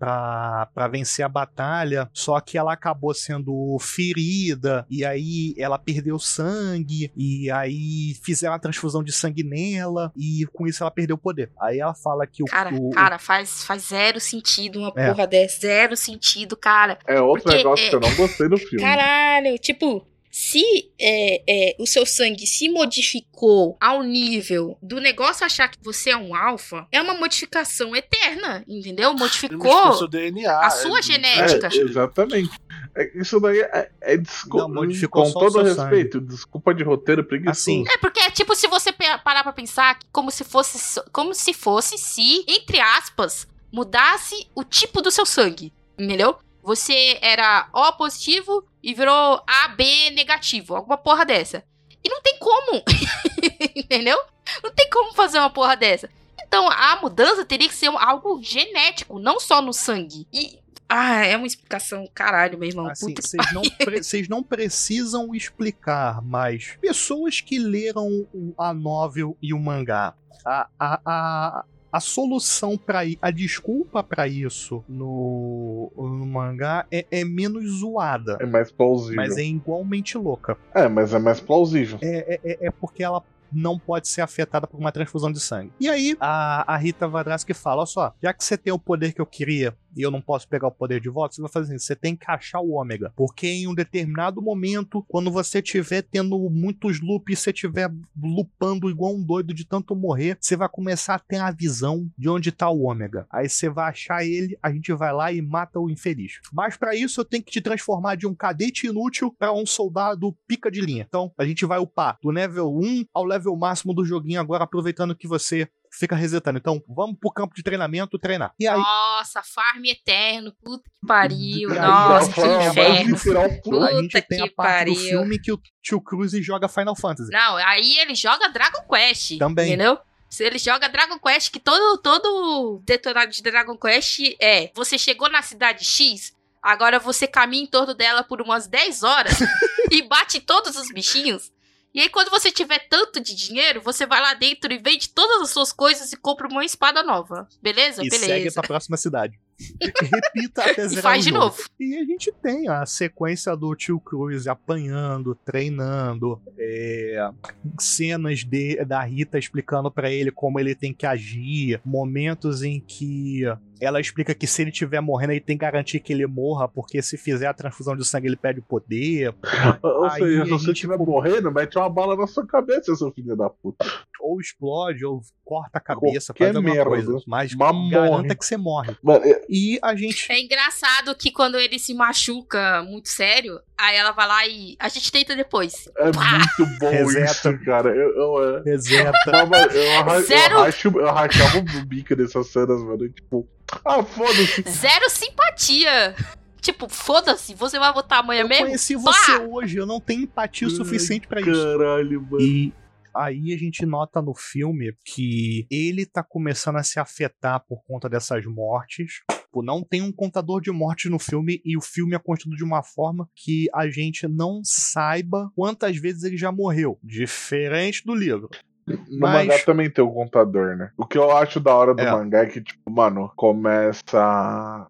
vencer a batalha, só que ela acabou sendo ferida, e aí ela perdeu sangue, e aí fizeram a transfusão de sangue nela, e com isso ela perdeu o poder. Aí ela fala que o. Cara, o- cara, faz, faz zero sentido uma É. porra dessa. Zero sentido, cara. É outro Porque, negócio é, que eu não gostei do filme. Caralho, tipo, se é, é, o seu sangue se modificou ao nível do negócio achar que você é um alfa, é uma modificação eterna, entendeu? Modificou modificou seu DNA. a sua é- genética. É, exatamente. É, isso daí é, é desculpa. Não, modificou com todo respeito, desculpa de roteiro preguiçoso. Assim, É porque é tipo se você parar pra pensar que como se fosse como se fosse se, entre aspas, mudasse o tipo do seu sangue, entendeu? Você era O positivo e virou AB negativo, alguma porra dessa. E não tem como, entendeu? Não tem como fazer uma porra dessa. Então a mudança teria que ser algo genético, não só no sangue. E ah, é uma explicação caralho, meu irmão. Assim, vocês não, pre- não precisam explicar, mas pessoas que leram a novel e o mangá, a, a, a, a solução para a desculpa pra isso no, no mangá é, é menos zoada, É mais plausível. mas é igualmente louca. É, mas é mais plausível. É, é, é- é porque ela não pode ser afetada por uma transfusão de sangue. E aí, a, a Rita Vadrasky fala: Olha só, já que você tem o poder que eu queria e eu não posso pegar o poder de volta, você vai fazer assim: você tem que achar o ômega. Porque em um determinado momento, quando você estiver tendo muitos loops, você estiver lupando igual um doido de tanto morrer, você vai começar a ter a visão de onde tá o ômega. Aí você vai achar ele, a gente vai lá e mata o infeliz. Mas para isso eu tenho que te transformar de um cadete inútil para um soldado pica de linha. Então a gente vai upar do level 1 ao level máximo do joguinho agora, aproveitando que você fica resetando. Então vamos pro campo de treinamento treinar. E aí, Nossa, farm eterno, puta que pariu. Aí, Nossa, que inferno. pulo. a Puta gente tem a que parte do pariu. filme que o tio Cruz joga Final Fantasy. Não, aí ele joga Dragon Quest. Também. Entendeu? Se ele joga Dragon Quest, que todo, todo detonado de Dragon Quest é: você chegou na cidade X, agora você caminha em torno dela por umas 10 horas e bate todos os bichinhos. E aí, quando você tiver tanto de dinheiro, você vai lá dentro e vende todas as suas coisas e compra uma espada nova. Beleza? E segue Beleza. pra próxima cidade. Repita até E zerar faz o de jogo. novo. E a gente tem a sequência do tio Cruz apanhando, treinando, é, cenas de, da Rita explicando pra ele como ele tem que agir, momentos em que ela explica que se ele estiver morrendo, ele tem que garantir que ele morra, porque se fizer a transfusão de sangue, ele perde o poder. Ou Aí seja, se você estiver morrendo, mete uma bala na sua cabeça, seu filho da puta. Ou explode, ou corta a cabeça, Qualquer faz alguma merda. coisa. Mas Mas garanta morre. que você morre. Mano, é- E a gente. É engraçado que quando ele se machuca muito sério, aí ela vai lá e a gente tenta depois. é muito bom Reseta. isso, cara. Eu, eu, é. Reseta. Não, mas eu, arra- Zero- eu, racho, eu rachava o bico dessas cenas, mano. Tipo, ah, foda-se. Zero simpatia. Tipo, foda-se, você vai botar amanhã Eu mesmo? conheci você Pá! hoje, eu não tenho empatia o suficiente pra isso. Caralho, mano. E aí a gente nota no filme que ele tá começando a se afetar por conta dessas mortes. Tipo, não tem um contador de mortes no filme e o filme é construído de uma forma que a gente não saiba quantas vezes ele já morreu. Diferente do livro. No Mas- mangá também tem o contador, né? O que eu acho da hora do É. mangá é que, tipo, mano, começa.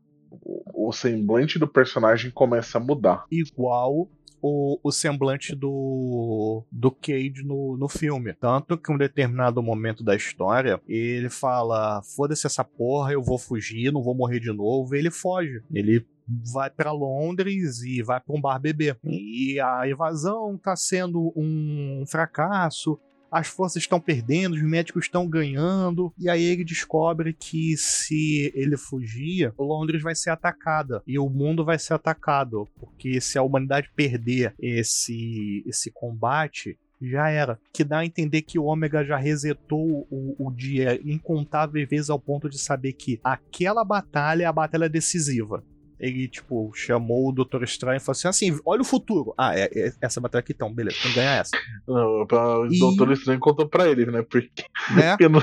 O semblante do personagem começa a mudar. igual o, o semblante do, do Cage no, no filme. Tanto que em um determinado momento da história, ele fala: foda-se essa porra, eu vou fugir, não vou morrer de novo. E ele foge. Ele vai pra Londres e vai pra um bar beber. E a invasão tá sendo um fracasso. As forças estão perdendo, os médicos estão ganhando. E aí ele descobre que se ele fugir, Londres vai ser atacada. E o mundo vai ser atacado. Porque se a humanidade perder esse, esse combate, já era. Que dá a entender que o Ômega já resetou o, o dia incontáveis vezes ao ponto de saber que aquela batalha é a batalha decisiva. Ele, tipo, chamou o Doutor Estranho e falou assim: assim, olha o futuro. Ah, é, é essa batalha aqui então, beleza, tem que ganhar essa. Não, pra- O E- Doutor Estranho contou pra ele, né? Porque Né? não-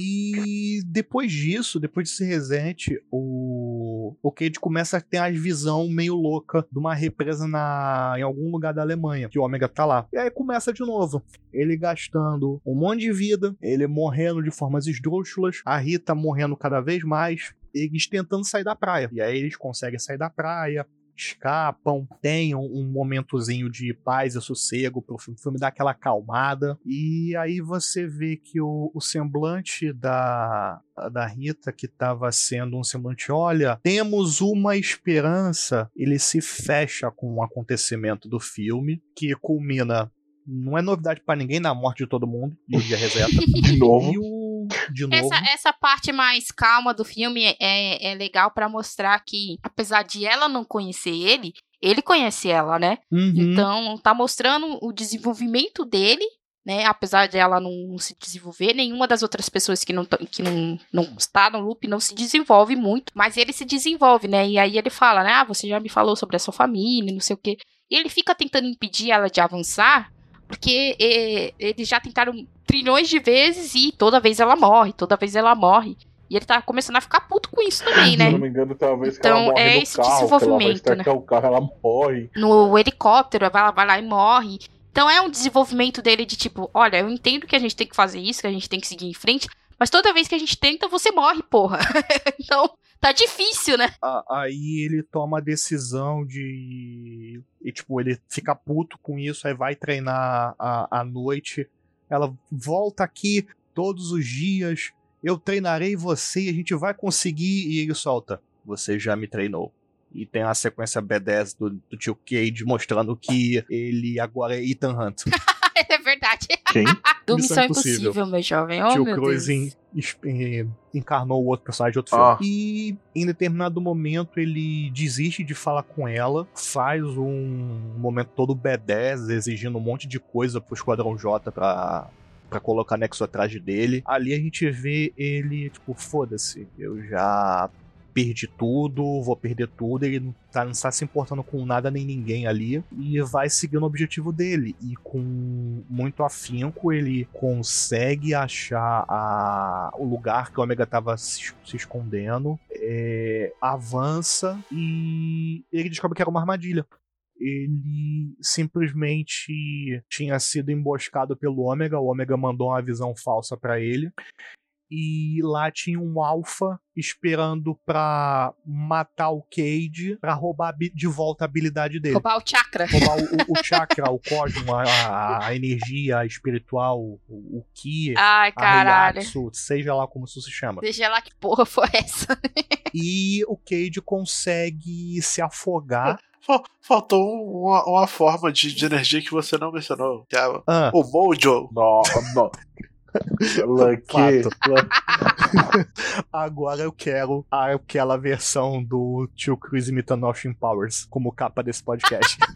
E depois disso, depois desse resete, o, o Cade começa a ter as visão meio louca de uma represa na, em algum lugar da Alemanha, que o Ômega tá lá. E aí começa de novo. Ele gastando um monte de vida, ele morrendo de formas esdrúxulas, a Rita morrendo cada vez mais, eles tentando sair da praia. E aí eles conseguem sair da praia, escapam, tem um, momentozinho de paz e sossego pro filme, o filme dá aquela acalmada. E aí você vê que o, o semblante da, da Rita, que estava sendo um semblante, olha, temos uma esperança, ele se fecha com o acontecimento do filme, que culmina. Não é novidade pra ninguém na morte de todo mundo, e o dia reseta. de novo. E o. De novo. Essa, essa parte mais calma do filme é, é legal pra mostrar que, apesar de ela não conhecer ele, ele conhece ela, né? Uhum. Então, tá mostrando o desenvolvimento dele, né? Apesar de ela não se desenvolver, nenhuma das outras pessoas que não, que não, não está no loop não se desenvolve muito, mas ele se desenvolve, né? E aí ele fala, né? Ah, você já me falou sobre a sua família, não sei o quê. E ele fica tentando impedir ela de avançar, porque eh, eles já tentaram trilhões de vezes e toda vez ela morre, toda vez ela morre. E ele tá começando a ficar puto com isso também, né? Se não me engano, tem uma vez que Então, ela é esse carro, ela desenvolvimento, startar o carro, ela morre. no helicóptero, lá, vai lá e morre. Então é um desenvolvimento dele de tipo, olha, eu entendo que a gente tem que fazer isso, que a gente tem que seguir em frente, mas toda vez que a gente tenta, você morre, porra. então, tá difícil, né? Aí ele toma a decisão de. E, tipo, ele fica puto com isso, aí vai treinar à, à noite. Ela volta aqui todos os dias. Eu treinarei você e a gente vai conseguir. E ele solta. Você já me treinou. E tem a sequência B10 do, do tio Cage mostrando que ele agora é Ethan Hunt. é verdade. Quem? Do Missão Missão Impossível. Impossível, meu jovem. Oh, Tio meu Cruz Deus. encarnou o outro personagem de outro filme. Ah. E em determinado momento ele desiste de falar com ela, faz um momento todo B10, exigindo um monte de coisa pro Esquadrão J pra, pra colocar Nexo atrás dele. Ali a gente vê ele, tipo, foda-se, eu já perdi tudo, vou perder tudo, ele não tá, não tá se importando com nada nem ninguém ali e vai seguindo o objetivo dele. E com muito afinco ele consegue achar a- o lugar que o Omega tava se, se escondendo, é, avança e ele descobre que era uma armadilha. Ele simplesmente tinha sido emboscado pelo Ômega, o Ômega mandou uma visão falsa pra ele e lá tinha um alfa esperando pra matar o Cade pra roubar a de volta a habilidade dele. Roubar o chakra. Roubar o, o- o chakra, o cosmo, a, a- a energia espiritual, o, o ki, Ai, a caralho. Ryatsu, seja lá como isso se chama. Deixa lá que porra foi essa. E o Cade consegue se afogar. Fal- Faltou uma, uma forma de, de energia que você não mencionou. Que é Ah, o Mojo. Não, não. Lucky. Agora eu quero aquela versão do Tio Cruz imitando Austin Powers como capa desse podcast.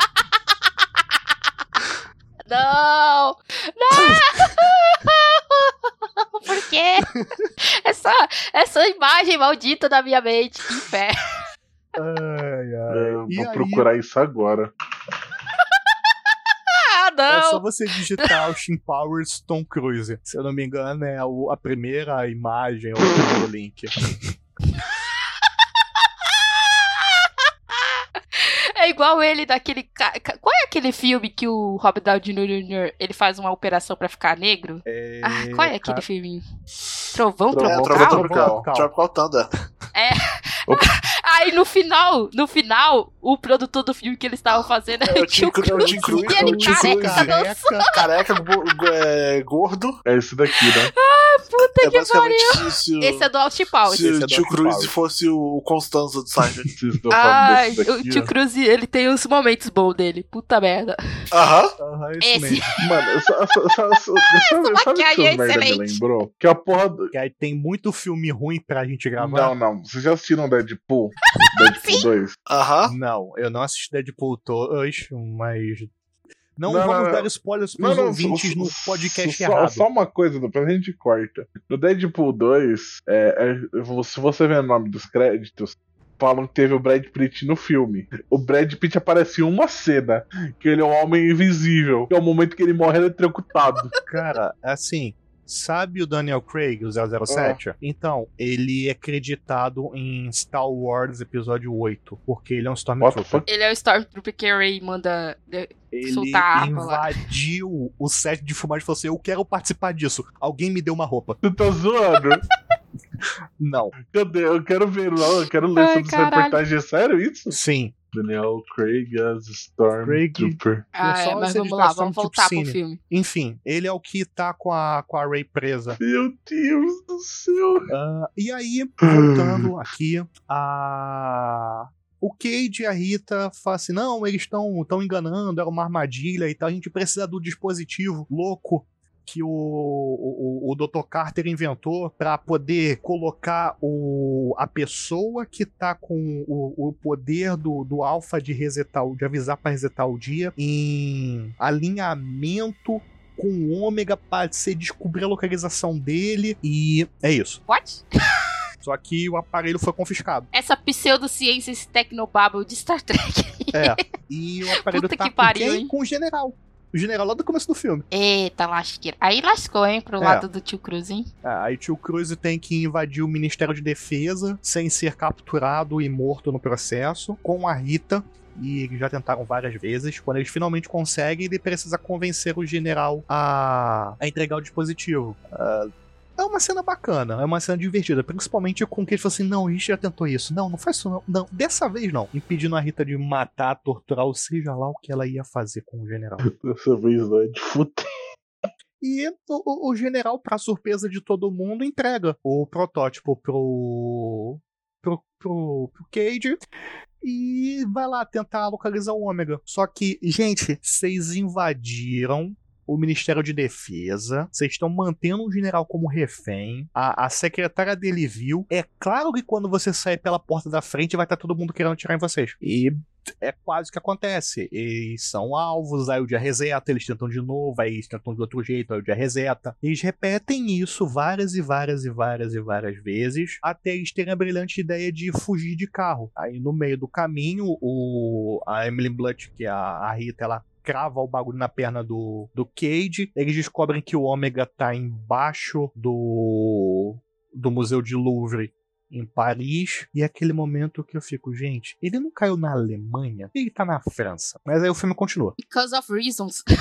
Não! Não! Por quê? Essa, essa imagem maldita da minha mente. Que inferno. ai, Eu ai. Vou aí, procurar isso agora. Ah, É só você digitar Austin Powers Tom Cruise. Se eu não me engano, é o- a primeira imagem ou o primeiro link. É igual ele daquele. Qual é aquele filme que o Robert Downey Jr. ele faz uma operação pra ficar negro? É, Ah, qual é aquele cara, filme? Trovão, Trovão, É, Tropical? Trovão Tropical. Tropical. Thunder. Aí no final, no final, o produtor do filme que eles estavam fazendo É era o o Tio Tim é Cruz. Tim Cruise, E ele é careca. Careca, go- é, gordo. É esse daqui, né? Puta É que basicamente se, se Esse é do Powers. se é o Tio Cruz fosse o Constanza do falando Ai, o daqui, Tio. Cruz, ele tem uns momentos bons dele. Puta merda. Aham. Aham, isso Esse. mesmo. Mano, só, só, sabe, que é essa merda me lembrou? Que a porra do... Que aí tem muito filme ruim pra gente gravar. Não, não. Vocês já assistiram Deadpool? Deadpool 2? Aham. Não, eu não assisti Deadpool 2, mas. Não, Não, vamos não, dar spoilers pros não, ouvintes só- no podcast só, errado. Só uma coisa, depois a gente corta. No Deadpool 2, é, é, se você ver o nome dos créditos, falam que teve o Brad Pitt no filme. O Brad Pitt aparece em uma cena, que ele é um homem invisível, que é o momento que ele morre eletrocutado. Cara, assim, sabe o Daniel Craig, o Ah. 007? Então, ele é acreditado em Star Wars Episódio 8, porque ele é um Stormtrooper. Ele é o Stormtrooper que a Ray manda. Ele soltar a arma lá. invadiu o set de filmagem e falou assim: Eu quero participar disso. Alguém me deu uma roupa. Tu tá zoando? Não. Cadê? Eu quero ver lá, eu quero ler Ai, sobre essa reportagem. É sério isso? Sim. Daniel Craig as Stormtrooper. Ah, é, mas vamos lá, vamos voltar pro Cine. filme. Enfim, ele é o que tá com a, com a Ray presa. Meu Deus do céu. Ah, e aí, voltando aqui, a. O Cade e a Rita falam assim: não, eles estão tão enganando, era uma armadilha e tal. A gente precisa do dispositivo louco que o, o, o Dr. Carter inventou para poder colocar o, a pessoa que tá com o, o poder do, do alfa de resetar, de avisar para resetar o dia em alinhamento com o ômega para você descobrir a localização dele e é isso. What? Só que o aparelho foi confiscado. Essa pseudociência, esse tecnobabble de Star Trek. É. E o aparelho Puta tá que com pariu, quem? hein? Com o general. O general lá do começo do filme. Eita, lasqueira. Aí lascou, hein, pro É. lado do tio Cruz, hein? Ah, aí tio Cruz tem que invadir o Ministério de Defesa sem ser capturado e morto no processo, com a Rita. E eles já tentaram várias vezes. Quando eles finalmente conseguem, ele precisa convencer o general a, a entregar o dispositivo. Ah, é uma cena bacana, é uma cena divertida. Principalmente com que ele falou assim: não, a gente já tentou isso. Não, não faz isso não. Não, dessa vez não. Impedindo a Rita de matar, torturar, ou seja lá o que ela ia fazer com o general. Dessa vez não é de fuder. E o, o- o general, pra surpresa de todo mundo, entrega o protótipo pro. pro, pro, pro Cage. E vai lá tentar localizar o Ômega. Só que, gente, vocês invadiram o Ministério de Defesa. Vocês estão mantendo o general como refém. A, a secretária dele viu. É claro que quando você sair pela porta da frente, vai estar todo mundo querendo atirar em vocês. E é quase que acontece. Eles são alvos, aí o dia reseta, eles tentam de novo, aí eles tentam de outro jeito, aí o dia reseta. Eles repetem isso várias e várias e várias e várias vezes, até eles terem a brilhante ideia de fugir de carro. Aí no meio do caminho, o, a Emily Blunt, que é a, a Rita, ela crava o bagulho na perna do, do Cage. Eles descobrem que o Ômega tá embaixo do, do Museu de Louvre em Paris, e é aquele momento que eu fico, gente, ele não caiu na Alemanha, ele tá na França. Mas aí o filme continua. Because of reasons.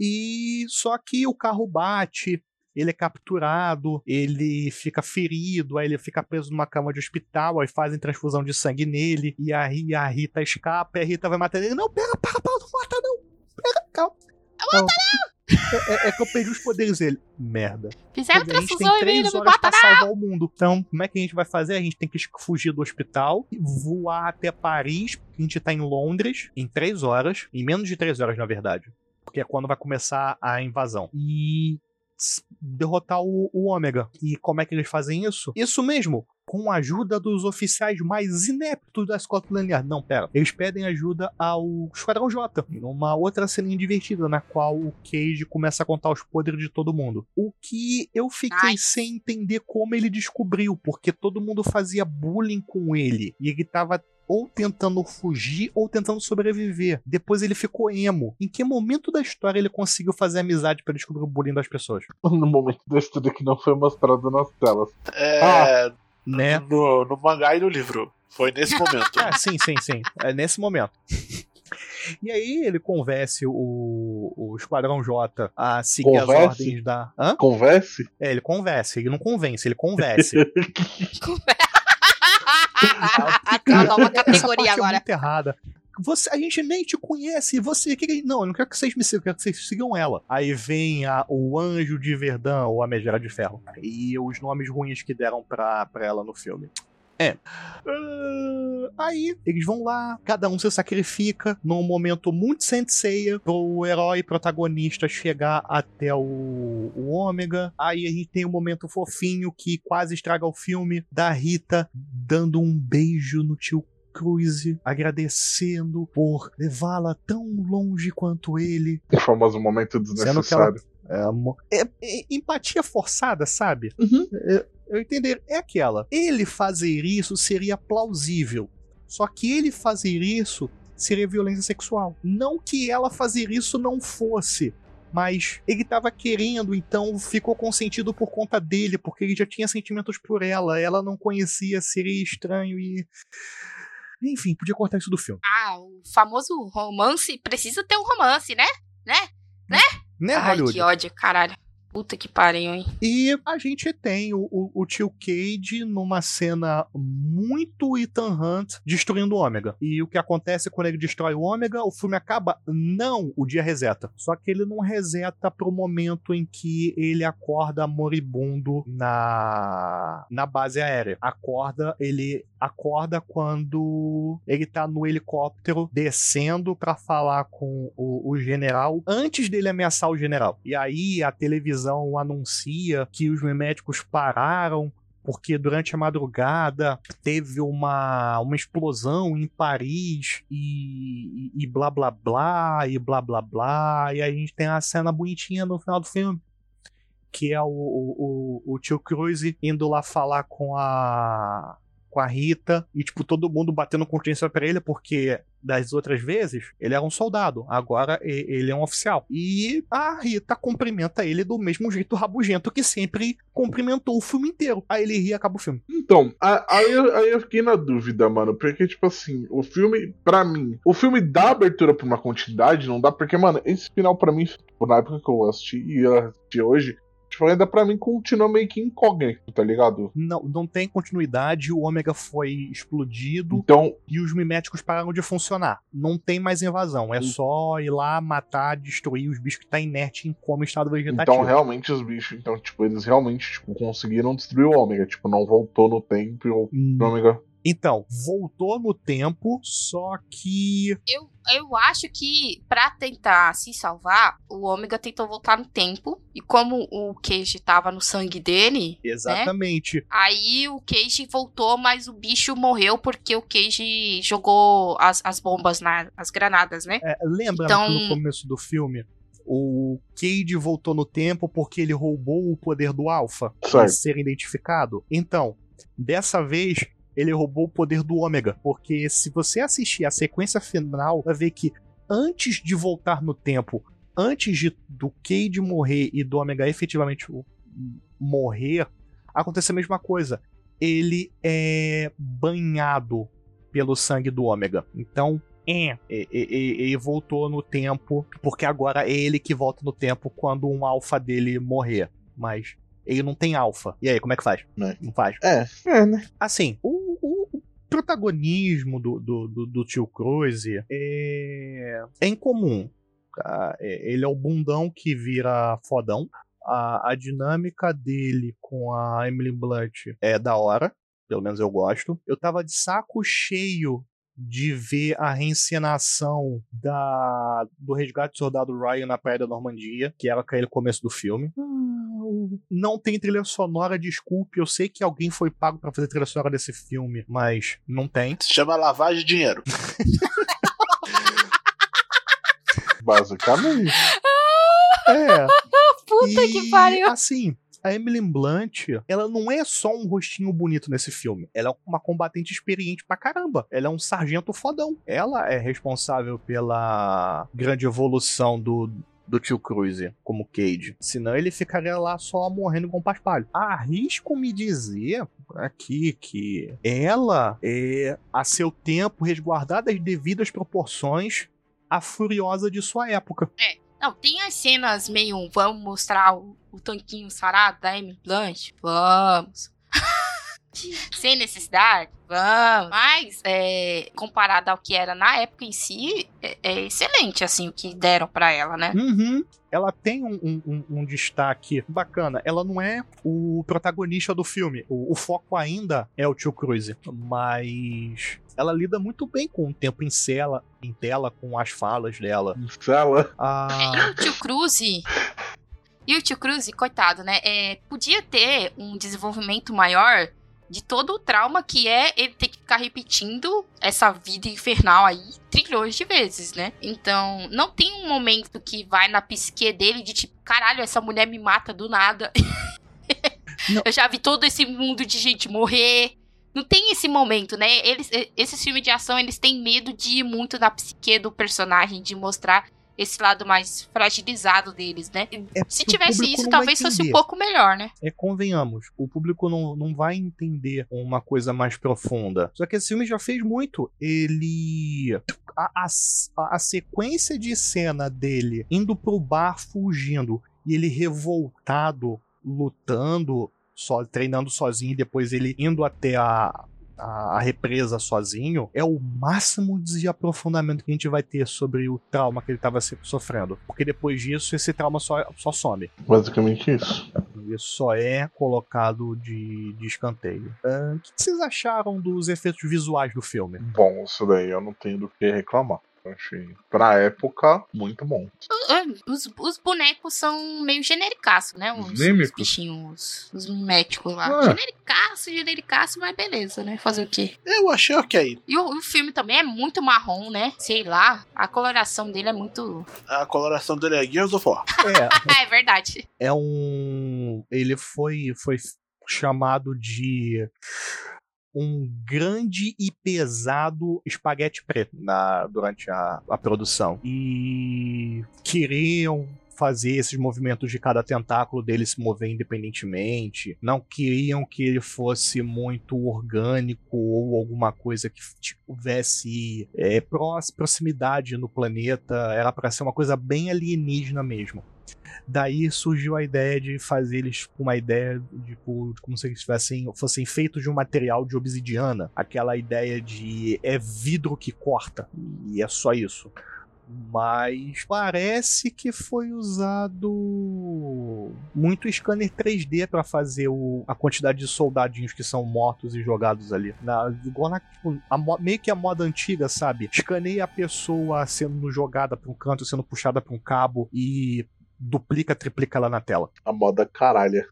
E só que o carro bate, ele é capturado, ele fica ferido, aí ele fica preso numa cama de hospital, aí fazem transfusão de sangue nele, e aí a Rita escapa, e a Rita vai matar ele. Não, pera, para, para, não mata não. Pera, calma. Não, É, é- é que eu perdi os poderes dele. Merda. Fizeram transfusão em mim, não me horas mata pra não. salvar o mundo. Então, como é que a gente vai fazer? A gente tem que fugir do hospital, voar até Paris, porque a gente tá em Londres, em três horas, em menos de três horas, na verdade. Porque é quando vai começar a invasão. E derrotar o, o Ômega. E como é que eles fazem isso? Isso mesmo, com a ajuda dos oficiais mais ineptos da Scotland Yard. Não, pera. Eles pedem ajuda ao Esquadrão J, numa outra ceninha divertida, na qual o Cage começa a contar os poderes de todo mundo. O que eu fiquei Ai. sem entender como ele descobriu, porque todo mundo fazia bullying com ele. E ele tava ou tentando fugir ou tentando sobreviver. Depois ele ficou emo. Em que momento da história ele conseguiu fazer amizade pra descobrir o bullying das pessoas? No momento da história que não foi mostrado nas telas. É, Né? no, no mangá e no livro. Foi nesse momento. Ah, sim, sim, sim. É nesse momento. E aí ele convence o, o Esquadrão J a seguir Converse? as ordens da. Hã? Converse? É, ele converse, ele não convence, ele convence. Tem uma nova Essa categoria parte É agora. muito errada. Você, a gente nem te conhece, você que que- não, eu não quero que vocês me sigam, eu quero que vocês sigam ela. Aí vem a, o Anjo de Verdun ou a Megera de Ferro. E os nomes ruins que deram pra, pra ela no filme. É. Ah, aí eles vão lá, cada um se sacrifica num momento muito senseia pro herói protagonista chegar até o, o Ômega. Aí a gente tem um momento fofinho que quase estraga o filme da Rita dando um beijo no tio Cruise, agradecendo por levá-la tão longe quanto ele. O famoso momento desnecessário. É, é- é empatia forçada, sabe? Uhum. É, eu entender. É aquela. Ele fazer isso seria plausível. Só que ele fazer isso seria violência sexual. Não que ela fazer isso não fosse. Mas ele tava querendo, então ficou consentido por conta dele, porque ele já tinha sentimentos por ela. Ela não conhecia, seria estranho e. Enfim, podia cortar isso do filme. Ah, o famoso romance precisa ter um romance, né? Né, Ai, Hollywood? que ódio, caralho. Puta que pariu, hein? E a gente tem o, o, o tio Cage numa cena muito Ethan Hunt destruindo o Ômega. E o que acontece quando ele destrói o Ômega? O filme acaba? Não, o dia reseta. Só que ele não reseta pro momento em que ele acorda moribundo na, na base aérea. Acorda, ele acorda quando ele tá no helicóptero descendo pra falar com o, o general antes dele ameaçar o general. E aí a televisão anuncia que os médicos pararam porque durante a madrugada teve uma, uma explosão em Paris e, e, e blá blá blá e blá blá blá. E a gente tem a cena bonitinha no final do filme. Que é o, o, o, o tio Cruise indo lá falar com a. com a Rita. E, tipo, todo mundo batendo consciência pra ele, porque das outras vezes ele era um soldado. Agora ele é um oficial. E a Rita cumprimenta ele do mesmo jeito rabugento que sempre cumprimentou o filme inteiro. Aí ele ri e acaba o filme. Então, aí, eu- aí eu fiquei na dúvida, mano, porque, tipo assim, o filme, pra mim, o filme dá abertura pra uma continuidade, não dá, porque, mano, esse final pra mim, tipo, na época que eu assisti e eu assisti hoje, tipo, ainda pra mim continua meio que incógnito, tá ligado? Não, não tem continuidade, o Ômega foi explodido Então, e os miméticos pararam de funcionar. Não tem mais invasão, é Hum. só ir lá, matar, destruir os bichos que tá inerte em coma em estado vegetativo. então realmente os bichos, então, tipo, eles realmente, tipo, conseguiram destruir o Ômega, tipo, não voltou no tempo e o Hum. Ômega. Então, voltou no tempo, só que Eu, eu acho que pra tentar se salvar, o Ômega tentou voltar no tempo. E como o Cage tava no sangue dele, exatamente. aí o Cage voltou, mas o bicho morreu porque o Cage jogou as, as bombas, na, as granadas, né? É, lembra Então- que no começo do filme o Cade voltou no tempo porque ele roubou o poder do Alpha para ser identificado? Então, dessa vez ele roubou o poder do Ômega, porque se você assistir a sequência final, vai ver que antes de voltar no tempo, antes de, do Cade morrer e do Ômega efetivamente morrer, acontece a mesma coisa. Ele é banhado pelo sangue do Ômega. Então, é, e- e- e- ele voltou no tempo, porque agora é ele que volta no tempo quando um alfa dele morrer. Mas ele não tem alfa. E aí, como é que faz? É. Não faz. É, é, né? Assim, o protagonismo do, do, do, do tio Cruise é, é incomum. tá? É, Ele é o bundão que vira fodão. A, a dinâmica dele com a Emily Blunt é da hora. Pelo menos eu gosto. Eu tava de saco cheio de ver a reencenação da, do resgate do soldado Ryan na Praia da Normandia, que era aquele começo do filme. Ah, Não tem trilha sonora, desculpe. Eu sei que alguém foi pago pra fazer trilha sonora desse filme, mas não tem. Se chama lavagem de dinheiro. Basicamente. É. Puta e, que pariu. Assim, a Emily Blunt, ela não é só um rostinho bonito nesse filme. Ela é uma combatente experiente pra caramba. Ela é um sargento fodão. Ela é responsável pela grande evolução do do tio Cruise como Cage. Senão ele ficaria lá só morrendo com paspalho. Arrisco me dizer aqui que ela é, a seu tempo, resguardada as devidas proporções, a furiosa de sua época. Não, tem as cenas meio. Vamos mostrar o, o tanquinho sarado da Emily Blunt? Vamos. Sem necessidade? Vamos. Mas, é, comparado ao que era na época em si, é, é excelente, assim, o que deram pra ela, né? Uhum. Ela tem um, um- um- destaque bacana. Ela não é o protagonista do filme. O, o foco ainda é o tio Cruise. Mas ela lida muito bem com o tempo em tela, em tela com as falas dela. Ela. Ah, E o tio Cruise. E o tio Cruise, coitado, né? É, podia ter um desenvolvimento maior de todo o trauma que é ele ter que ficar repetindo essa vida infernal aí trilhões de vezes, né? Então, não tem um momento que vai na psique dele de tipo, caralho, essa mulher me mata do nada. Eu já vi todo esse mundo de gente morrer. Não tem esse momento, né? Eles, esses filmes de ação, eles têm medo de ir muito na psique do personagem, de mostrar esse lado mais fragilizado deles, né? é Se tivesse isso, talvez fosse um pouco melhor, né? É, convenhamos, o público não, não vai entender uma coisa mais profunda. Só que esse filme já fez muito. Ele. A, a, a sequência de cena dele indo pro bar fugindo e ele revoltado, lutando, só, treinando sozinho, e depois ele indo até a. A a represa sozinho é o máximo de aprofundamento que a gente vai ter sobre o trauma que ele estava sofrendo. Porque depois disso, esse trauma só, só some. Basicamente isso. Isso só é colocado de, de escanteio. Ah, O que vocês acharam dos efeitos visuais do filme? Bom, isso daí eu não tenho do que reclamar. Eu achei, pra época, muito bom. Ah, Os, os bonecos são meio genericaço, né? Os, os bichinhos, os miméticos lá. Ah. Genericaço, genericaço, mas beleza, né? Fazer o quê? Eu achei ok. E o, o filme também é muito marrom, né? Sei lá, a coloração dele é muito. A coloração dele é Gears of War. É, Ah, é verdade. é um. Ele foi, foi chamado de um grande e pesado espaguete preto na, durante a, a produção. E queriam fazer esses movimentos de cada tentáculo dele se mover independentemente. Não queriam que ele fosse muito orgânico ou alguma coisa que tivesse é, proximidade no planeta. Era para ser uma coisa bem alienígena mesmo. Daí surgiu a ideia de fazer eles com uma ideia de tipo, como se eles tivessem, fossem feitos de um material de obsidiana. Aquela ideia de é vidro que corta. E é só isso. Mas parece que foi usado muito scanner 3D para fazer o- a quantidade de soldadinhos que são mortos e jogados ali. Na, igual na, tipo, a meio que a moda antiga, sabe? Escaneia a pessoa sendo jogada para um canto, sendo puxada para um cabo e duplica, triplica lá na tela. A moda caralha.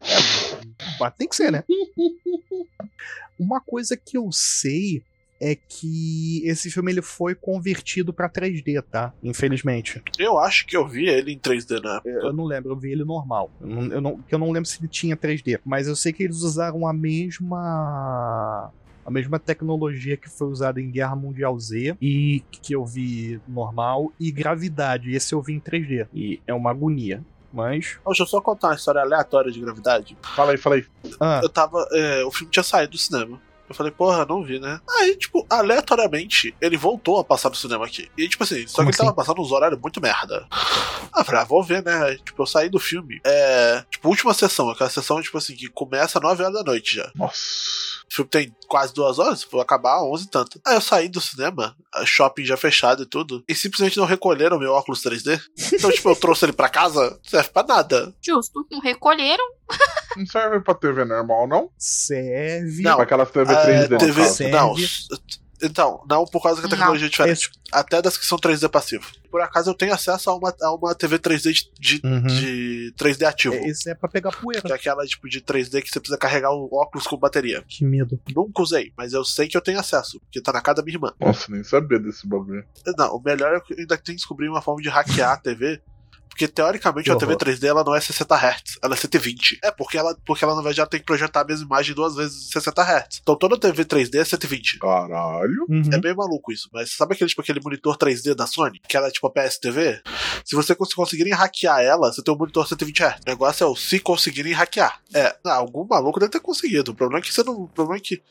Mas tem que ser, né? Uma coisa que eu sei é que esse filme ele foi convertido pra 3D, tá? Infelizmente. Eu acho que eu vi ele em 3D na época. Eu não lembro, eu vi ele normal. Eu não, eu não, que eu não lembro se ele tinha 3D, mas eu sei que eles usaram a mesma a mesma tecnologia que foi usada em Guerra Mundial Z e que eu vi normal e Gravidade. Esse eu vi em 3D e é uma agonia. Mas Deixa eu só contar uma história aleatória de gravidade. Fala aí, fala aí. ah, Eu tava. é, o filme tinha saído do cinema. Eu falei, porra, não vi, né? Aí, tipo, aleatoriamente, ele voltou a passar no cinema aqui. E, tipo assim, só Como que ele tava assim? passando uns horários muito merda. Ah, falei, ah, vou ver, né? Aí, tipo, eu saí do filme. É. Tipo, última sessão, aquela sessão, tipo assim, que começa às 9 horas da noite já. Nossa. O filme tem quase duas horas, vou acabar às 11 e tanto. Aí eu saí do cinema, shopping já fechado e tudo, e simplesmente não recolheram meu óculos 3D. Então, tipo, eu trouxe ele pra casa, não serve pra nada. Justo. Não recolheram. Não serve pra TV normal, não? serve. Não, Pra aquelas TV Ah, 3D. no TV, caso. Serve. não. Então, não por causa que a Não. tecnologia é diferente. Esse- Até das que são 3D passivo. Por acaso eu tenho acesso a uma, a uma TV 3D de, de, Uhum. de 3D ativo. É, Esse é pra pegar Que é poeira. aquela tipo de 3D que você precisa carregar o óculos com bateria. Que medo. Nunca usei, mas eu sei que eu tenho acesso, porque tá na casa da minha irmã. Nossa, nem sabia desse bagulho. Não, o melhor é que eu ainda tenho que descobrir uma forma de hackear a TV Porque teoricamente a. TV 3D ela não é 60 Hz, ela é 120. É porque ela, porque ela na verdade já tem que projetar a mesma imagem duas vezes em 60 Hz. Então toda TV 3D é 120. Caralho. Uhum. É bem maluco isso, mas sabe aquele, tipo, aquele monitor 3D da Sony? Que ela é tipo a PSTV? Se você cons- conseguirem hackear ela, você tem um monitor 120 Hz. O negócio é o se conseguirem hackear. É, algum maluco deve ter conseguido. O problema é que você não. O problema é que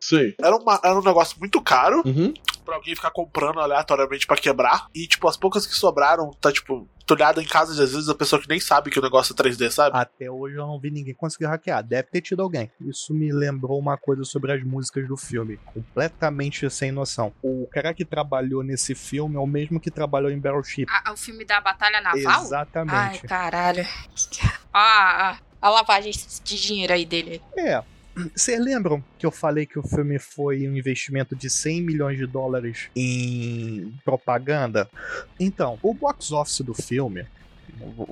Sei. era, uma- era um negócio muito caro Uhum. Pra alguém ficar comprando aleatoriamente pra quebrar. E, tipo, as poucas que sobraram, tá, tipo, tulhada em casa de às vezes a pessoa que nem sabe que o negócio é 3D, sabe? Até hoje eu não vi ninguém conseguir hackear. Deve ter tido alguém. Isso me lembrou uma coisa sobre as músicas do filme. Completamente sem noção. O cara que trabalhou nesse filme é o mesmo que trabalhou em Battleship. Ah, o filme da Batalha Naval? Ai, Exatamente. caralho. Ah, a lavagem de dinheiro aí dele. É. Vocês lembram que eu falei que o filme foi um investimento de 100 milhões de dólares em propaganda? Então, o box office do filme,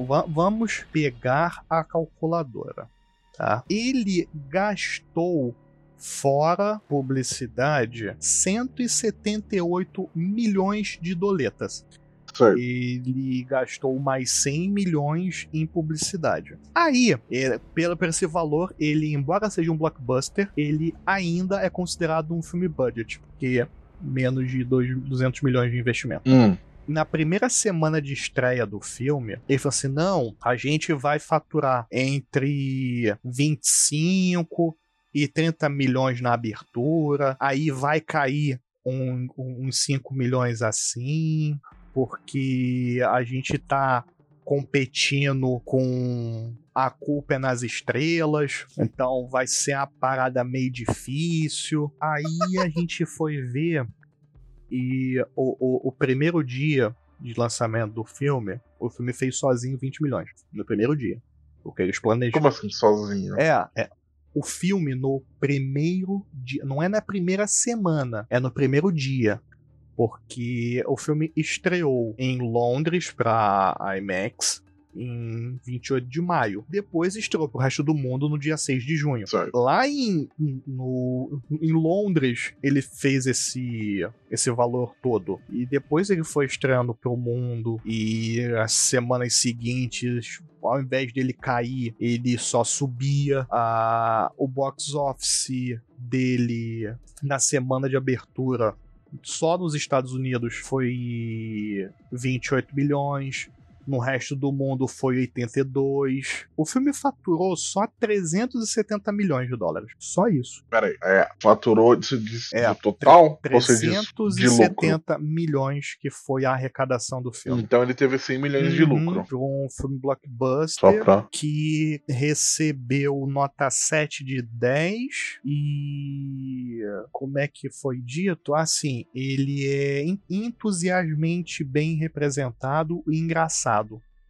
va- vamos pegar a calculadora, tá? Ele gastou fora publicidade 178 milhões de doletas Certo. ele gastou mais 100 milhões em publicidade. Aí, é, pelo, por esse valor, ele, embora seja um blockbuster, ele ainda é considerado um filme budget, porque é menos de dois- 200 milhões de investimento. Hum. Na primeira semana de estreia do filme, ele falou assim: não, a gente vai faturar entre 25 e 30 milhões na abertura, aí vai cair um- um- uns 5 milhões assim, porque a gente tá competindo com a culpa é nas estrelas, então vai ser uma parada meio difícil. Aí a gente foi ver e o, o, o primeiro dia de lançamento do filme, o filme fez sozinho 20 milhões. No primeiro dia. Porque eles planejaram. Como assim, sozinho? É, é. O filme no primeiro dia. Não é na primeira semana, é no primeiro dia. Porque o filme estreou em Londres pra IMAX em 28 de maio. Depois estreou pro resto do mundo no dia 6 de junho. Certo. Lá em, no, em Londres, ele fez esse, esse valor todo. E depois ele foi estreando pro mundo. E as semanas seguintes, ao invés dele cair, ele só subia. Ah, o box office dele na semana de abertura. Só nos Estados Unidos foi 28 milhões. No resto do mundo foi 82. O filme faturou só 370 milhões de dólares. Só isso. Peraí, é, faturou de, de, É, de total? Ou você diz de lucro? 370 milhões que foi a arrecadação do filme. Então ele teve 100 milhões de Uhum, lucro. pra Um filme blockbuster pra. que recebeu nota 7 de 10 e como é que foi dito? Assim, ele é en- entusiasmente bem representado e engraçado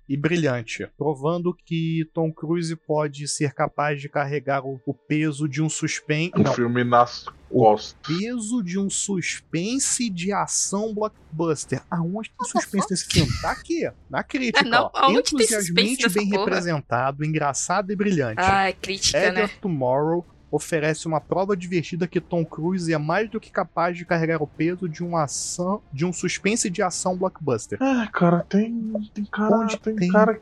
e brilhante, provando que Tom Cruise pode ser capaz de carregar o, o peso de um suspense, Um filme nas costas. peso de um suspense de ação blockbuster. Aonde tem suspense nesse filme? Tá aqui, na crítica. Não, ó. aonde tem suspense Entusiasmente nessa bem porra? representado, engraçado e brilhante. Ai, crítica, Edge né? of Tomorrow oferece uma prova divertida que Tom Cruise é mais do que capaz de carregar o peso de uma ação, de um suspense de ação blockbuster. Ah, cara, tem. Tem cara. Onde tem, tem cara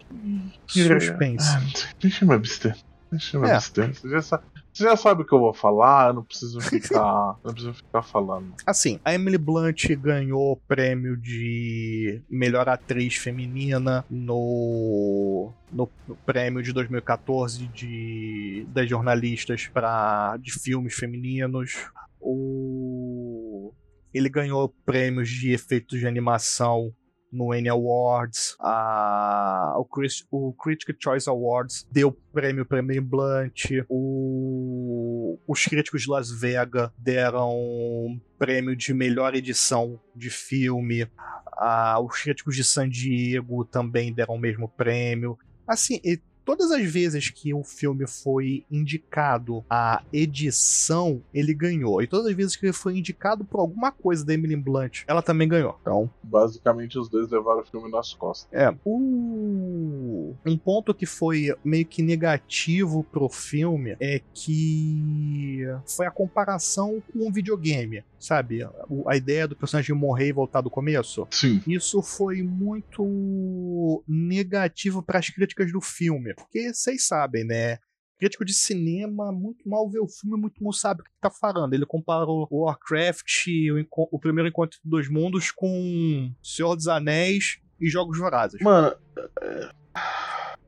que. suspense? Ah, deixa eu me abster. Deixa eu me É. abster. Você já, sa- você já sabe o que eu vou falar, eu não preciso ficar. não preciso ficar falando. Assim, a Emily Blunt ganhou o prêmio de melhor atriz feminina no, no prêmio de 2014 de, das jornalistas pra, de filmes femininos. O, ele ganhou prêmios de efeitos de animação no Annie Awards, a, o, Chris- o Critic Choice Awards deu prêmio para Emily Blunt, o, os críticos de Las Vegas deram prêmio de melhor edição de filme, a, os críticos de San Diego também deram o mesmo prêmio. Assim, todas as vezes que o filme foi indicado a edição, ele ganhou. E todas as vezes que ele foi indicado por alguma coisa da Emily Blunt, ela também ganhou. Então, Basicamente, os dois levaram o filme nas costas. é. O... Um ponto que foi meio que negativo pro filme é que foi a comparação com um videogame. Sabe? A ideia do personagem morrer e voltar do começo. Sim. Isso foi muito negativo para as críticas do filme. Porque vocês sabem, né? Crítico de cinema muito mal vê o filme, muito mal sabe o que tá falando. Ele comparou Warcraft, o, o primeiro encontro dos dois mundos, com Senhor dos Anéis e Jogos Vorazes. Mano,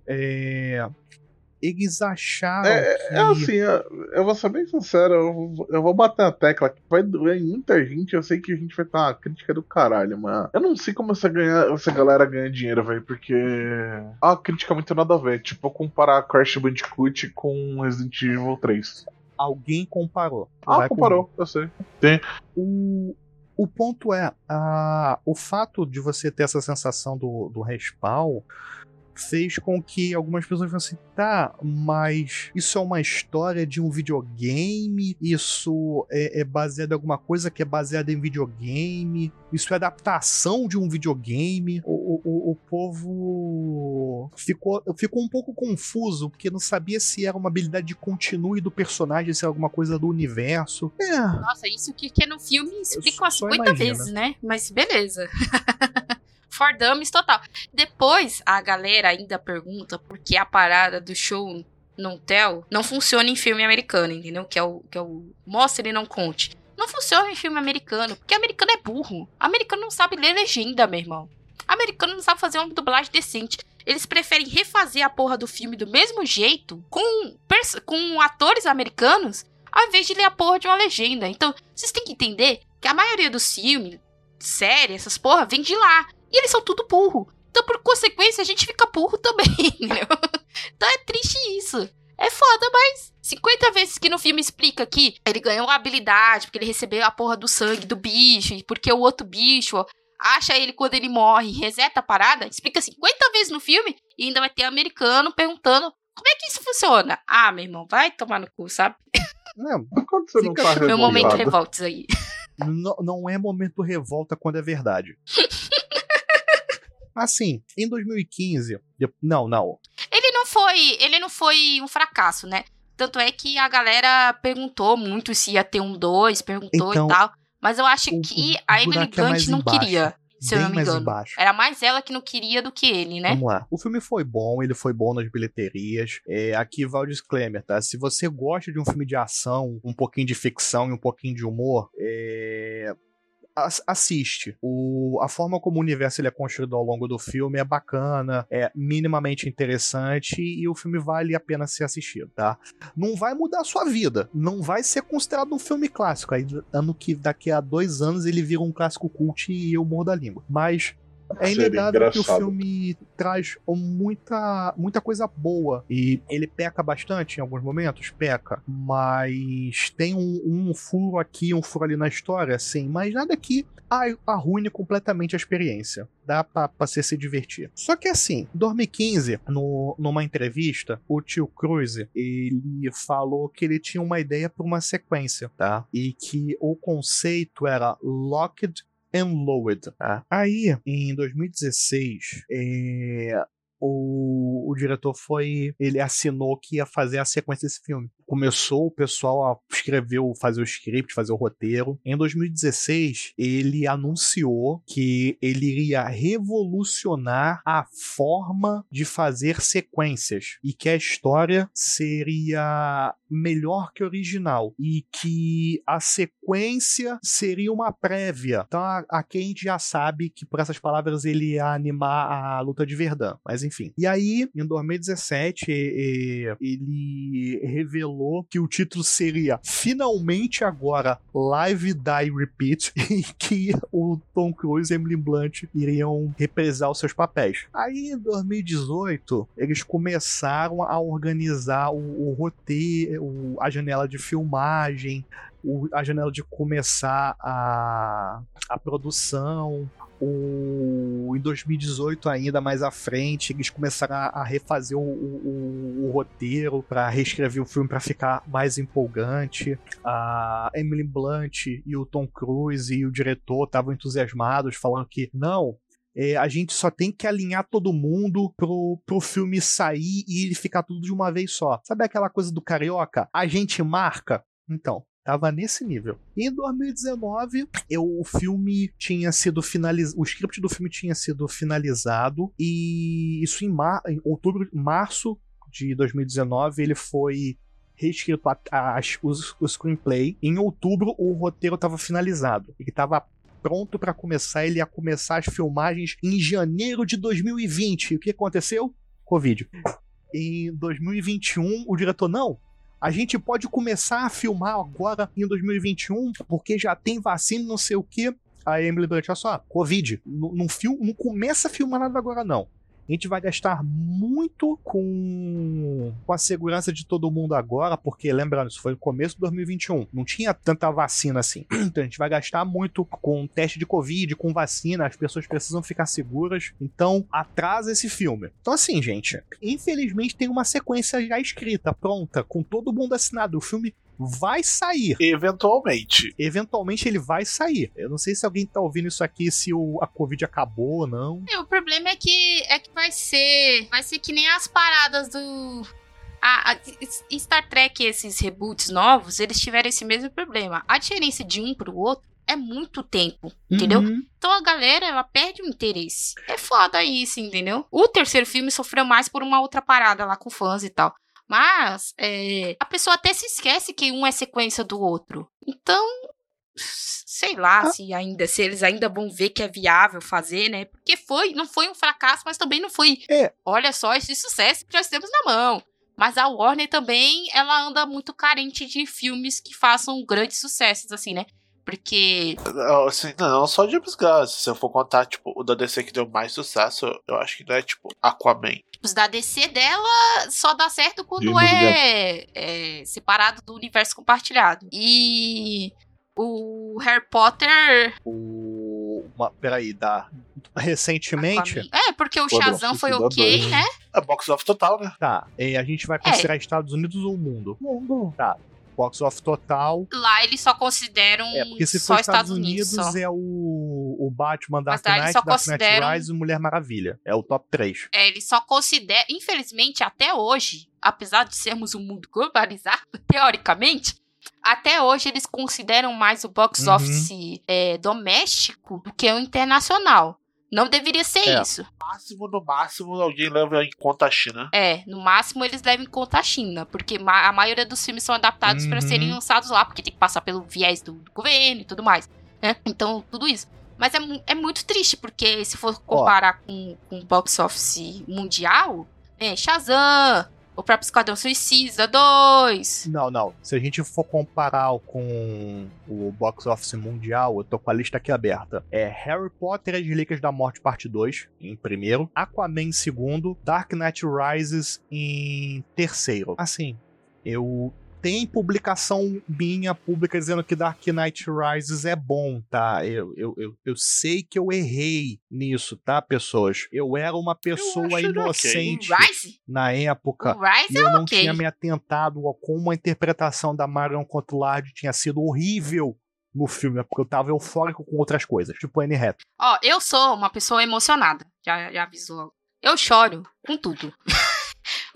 É, Eles acharam é, que... é assim, eu, eu vou ser bem sincero, eu, vou- eu vou bater na tecla que vai doer em muita gente. Eu sei que a gente vai estar uma crítica do caralho, mas eu não sei como essa, ganha, essa galera ganha dinheiro, velho, porque é uma crítica muito nada a ver. Tipo, comparar Crash Bandicoot com Resident Evil 3. alguém comparou. Ah, Vai comparou, eu sei. O, o ponto é, a, o fato de você ter essa sensação do, do respawn fez com que algumas pessoas assim, tá, mas isso é uma história de um videogame, isso é, é baseado em alguma coisa que é baseada em videogame, isso é adaptação de um videogame. O, o, o- povo ficou, ficou um pouco confuso, porque não sabia se era uma habilidade de continue do personagem, se era alguma coisa do universo. É, Nossa, isso que, que no filme explica umas só 50 imagina. vezes, né? Mas beleza. For Dummies total. Depois, a galera ainda pergunta por que a parada do show não tell não funciona em filme americano, entendeu? Que é o, que é o mostre e não conte. Não funciona em filme americano, porque americano é burro. Americano não sabe ler legenda, meu irmão. Americano não sabe fazer uma dublagem decente. Eles preferem refazer a porra do filme do mesmo jeito, com, com atores americanos, ao invés de ler a porra de uma legenda. Então, vocês têm que entender que a maioria dos filmes, séries, essas porra, vem de lá. E eles são tudo burro. Então, por consequência, a gente fica burro também, entendeu? Então é triste isso. É foda, mas 50 vezes que no filme explica que ele ganhou a habilidade, porque ele recebeu a porra do sangue do bicho, e porque o outro bicho ó, acha ele quando ele morre e reseta a parada, explica 50 vezes no filme e ainda vai ter americano perguntando como é que isso funciona. Ah, meu irmão, vai tomar no cu, sabe? não, Quando você não tá Meu momento revoltos aí. Não, não é momento revolta quando é verdade. assim, em 2015. de- Não, não. Ele não foi, ele não foi um fracasso, né? Tanto é que a galera perguntou muito se ia ter um 2, perguntou Então, e tal. Mas eu acho o- que o a Emily é mais Blunt não embaixo. queria, se eu não me engano. embaixo. Era mais ela que não queria do que ele, né? Vamos lá. O filme foi bom, ele foi bom nas bilheterias. É, aqui vai o disclaimer, tá? Se você gosta de um filme de ação, um pouquinho de ficção e um pouquinho de humor, é, assiste. O, a forma como o universo ele é construído ao longo do filme é bacana, é minimamente interessante e o filme vale a pena ser assistido, tá? Não vai mudar a sua vida, não vai ser considerado um filme clássico. Aí, ano que daqui a dois anos ele vira um clássico cult e eu morro da língua. Mas é inegável que o filme traz muita, muita coisa boa. E ele peca bastante em alguns momentos, peca. Mas tem um, um furo aqui, um furo ali na história, sim. Mas nada que arruine completamente a experiência. Dá pra, pra você se divertir. Só que assim, em 2015, no, numa entrevista, o tio Cruz, ele falou que ele tinha uma ideia para uma sequência, tá? E que o conceito era Locked and Lowered. Tá? Aí, em 2016, é, o, o diretor foi. Ele assinou que ia fazer a sequência desse filme. Começou o pessoal a escrever, fazer o script, fazer o roteiro. Em 2016, ele anunciou que ele iria revolucionar a forma de fazer sequências e que a história seria melhor que a original e que a sequência seria uma prévia. Então aqui a gente já sabe que por essas palavras ele ia animar a luta de Verdun, mas enfim. E aí, em 2017, e- e- ele revelou que o título seria finalmente agora Live Die Repeat e que o Tom Cruise e Emily Blunt iriam reprisar os seus papéis. Aí em 2018, eles começaram a organizar o, o roteiro, a janela de filmagem, o- a janela de começar a, a produção. O, em 2018, ainda mais à frente, eles começaram a, a refazer o, o- o- roteiro para reescrever o filme para ficar mais empolgante. A Emily Blunt e o Tom Cruise e o diretor estavam entusiasmados, falando que não, é, a gente só tem que alinhar todo mundo pro, pro filme sair e ele ficar tudo de uma vez só. Sabe aquela coisa do carioca? A gente marca? Então, Tava nesse nível. E em 2019, eu, o filme tinha sido finalizado. O script do filme tinha sido finalizado. E isso em, mar, em outubro, março de 2019, ele foi reescrito a, a, o, o screenplay. Em outubro, o roteiro estava finalizado. Ele estava pronto para começar. Ele ia começar as filmagens em janeiro de 2020. E o que aconteceu? Covid. Em 2021, o diretor, não, a gente pode começar a filmar agora em 2021, porque já tem vacina, não sei o que. A Emily Blunt, olha só, Covid. Não, não começa a filmar nada agora, não. A gente vai gastar muito com, com a segurança de todo mundo agora, porque lembrando, isso foi no começo de 2021. Não tinha tanta vacina assim. Então a gente vai gastar muito com teste de Covid, com vacina, as pessoas precisam ficar seguras. Então atrasa esse filme. Então, assim, gente, infelizmente tem uma sequência já escrita, pronta, com todo mundo assinado. O filme vai sair. Eventualmente. Eventualmente ele vai sair. Eu não sei se alguém tá ouvindo isso aqui, se o, a Covid acabou ou não. É, o problema é que é que vai ser. Vai ser que nem as paradas do. A, a, Star Trek, esses reboots novos, eles tiveram esse mesmo problema. A diferença de um pro outro é muito tempo, entendeu? Uhum. Então a galera, ela perde o interesse. É foda isso, entendeu? O terceiro filme sofreu mais por uma outra parada lá com fãs e tal. Mas é, a pessoa até se esquece que um é sequência do outro. Então, sei lá ah. se ainda se eles ainda vão ver que é viável fazer, né? Porque foi, não foi um fracasso, mas também não foi. É. Olha só esse sucesso que nós temos na mão. Mas a Warner também, ela anda muito carente de filmes que façam grandes sucessos assim, né? Porque. Assim, não, só James Gunn. Se eu for contar, tipo, o da DC que deu mais sucesso, eu acho que não é, tipo, Aquaman. Os da DC dela só dá certo quando é, é, separado do universo compartilhado. E o Harry Potter. O. Uma, peraí, dá. Recentemente. Aquaman. É, porque o Shazam foi ok, dois. né? É box of total, né? Tá. E a gente vai considerar é. Estados Unidos ou o mundo? Mundo. Tá box of total. Lá eles só consideram é, porque se for Estados, Estados Unidos, Unidos é o, o Batman, Dark Knight, Dark consideram... Knight Rise e Mulher Maravilha. É o top 3. É, eles só consideram, infelizmente, até hoje, apesar de sermos um mundo globalizado, teoricamente, até hoje eles consideram mais o box uhum. office é, doméstico do que o internacional. Não deveria ser é. isso. No máximo, no máximo, alguém leva em conta a China. É, no máximo eles levam em conta a China, porque a maioria dos filmes são adaptados uhum. para serem lançados lá, porque tem que passar pelo viés do, do governo e tudo mais, né? Então, tudo isso. Mas é, é muito triste, porque se for comparar com, com o box office mundial, né, Shazam, o próprio Esquadrão Suicida 2. Não, não. Se a gente for comparar com o box office mundial, eu tô com a lista aqui aberta. É Harry Potter e as Relíquias da Morte parte 2 em primeiro, Aquaman em segundo, Dark Knight Rises em terceiro. Assim, eu tem publicação minha pública dizendo que Dark Knight Rises é bom, tá? Eu, eu, eu, eu sei que eu errei nisso, tá, pessoas? Eu era uma pessoa inocente okay. na época. e eu é não okay. tinha me atentado a como a interpretação da Marion Cotillard tinha sido horrível no filme, porque eu tava eufórico com outras coisas, tipo Anne Hathaway. Ó, eu sou uma pessoa emocionada, já, já avisou. Eu choro com tudo.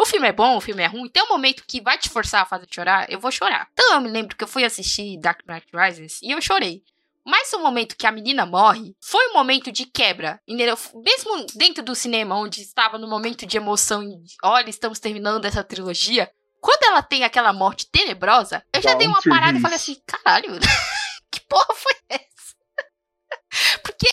O filme é bom, o filme é ruim. Tem um momento que vai te forçar a fazer chorar, eu vou chorar. Então eu me lembro que eu fui assistir Dark Knight Rises e eu chorei. Mas o momento que a menina morre foi um momento de quebra, entendeu? Mesmo dentro do cinema, onde estava no momento de emoção e olha, estamos terminando essa trilogia. Quando ela tem aquela morte tenebrosa, eu já dei uma parada e falei assim: caralho, que porra foi essa? Porque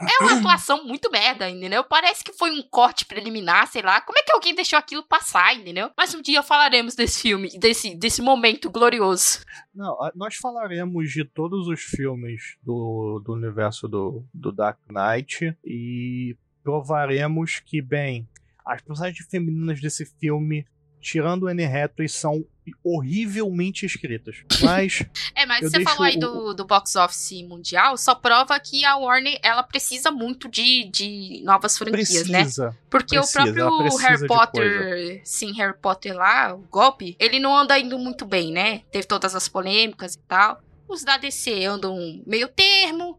é uma atuação muito merda, entendeu? Parece que foi um corte preliminar, sei lá. Como é que alguém deixou aquilo passar, entendeu? Mas um dia falaremos desse filme, desse, desse momento glorioso. Não, nós falaremos de todos os filmes do, do universo do, do Dark Knight e provaremos que, bem, as personagens femininas desse filme tirando Anne Hathaway, são horrivelmente escritas. Mas. é, mas você falou aí do, do box office mundial, só prova que a Warner ela precisa muito de, de novas franquias, né? precisa, né? Porque precisa, o próprio Harry Potter, sim, Harry Potter lá, o golpe, ele não anda indo muito bem, né? Teve todas as polêmicas e tal. Os da DC andam meio termo.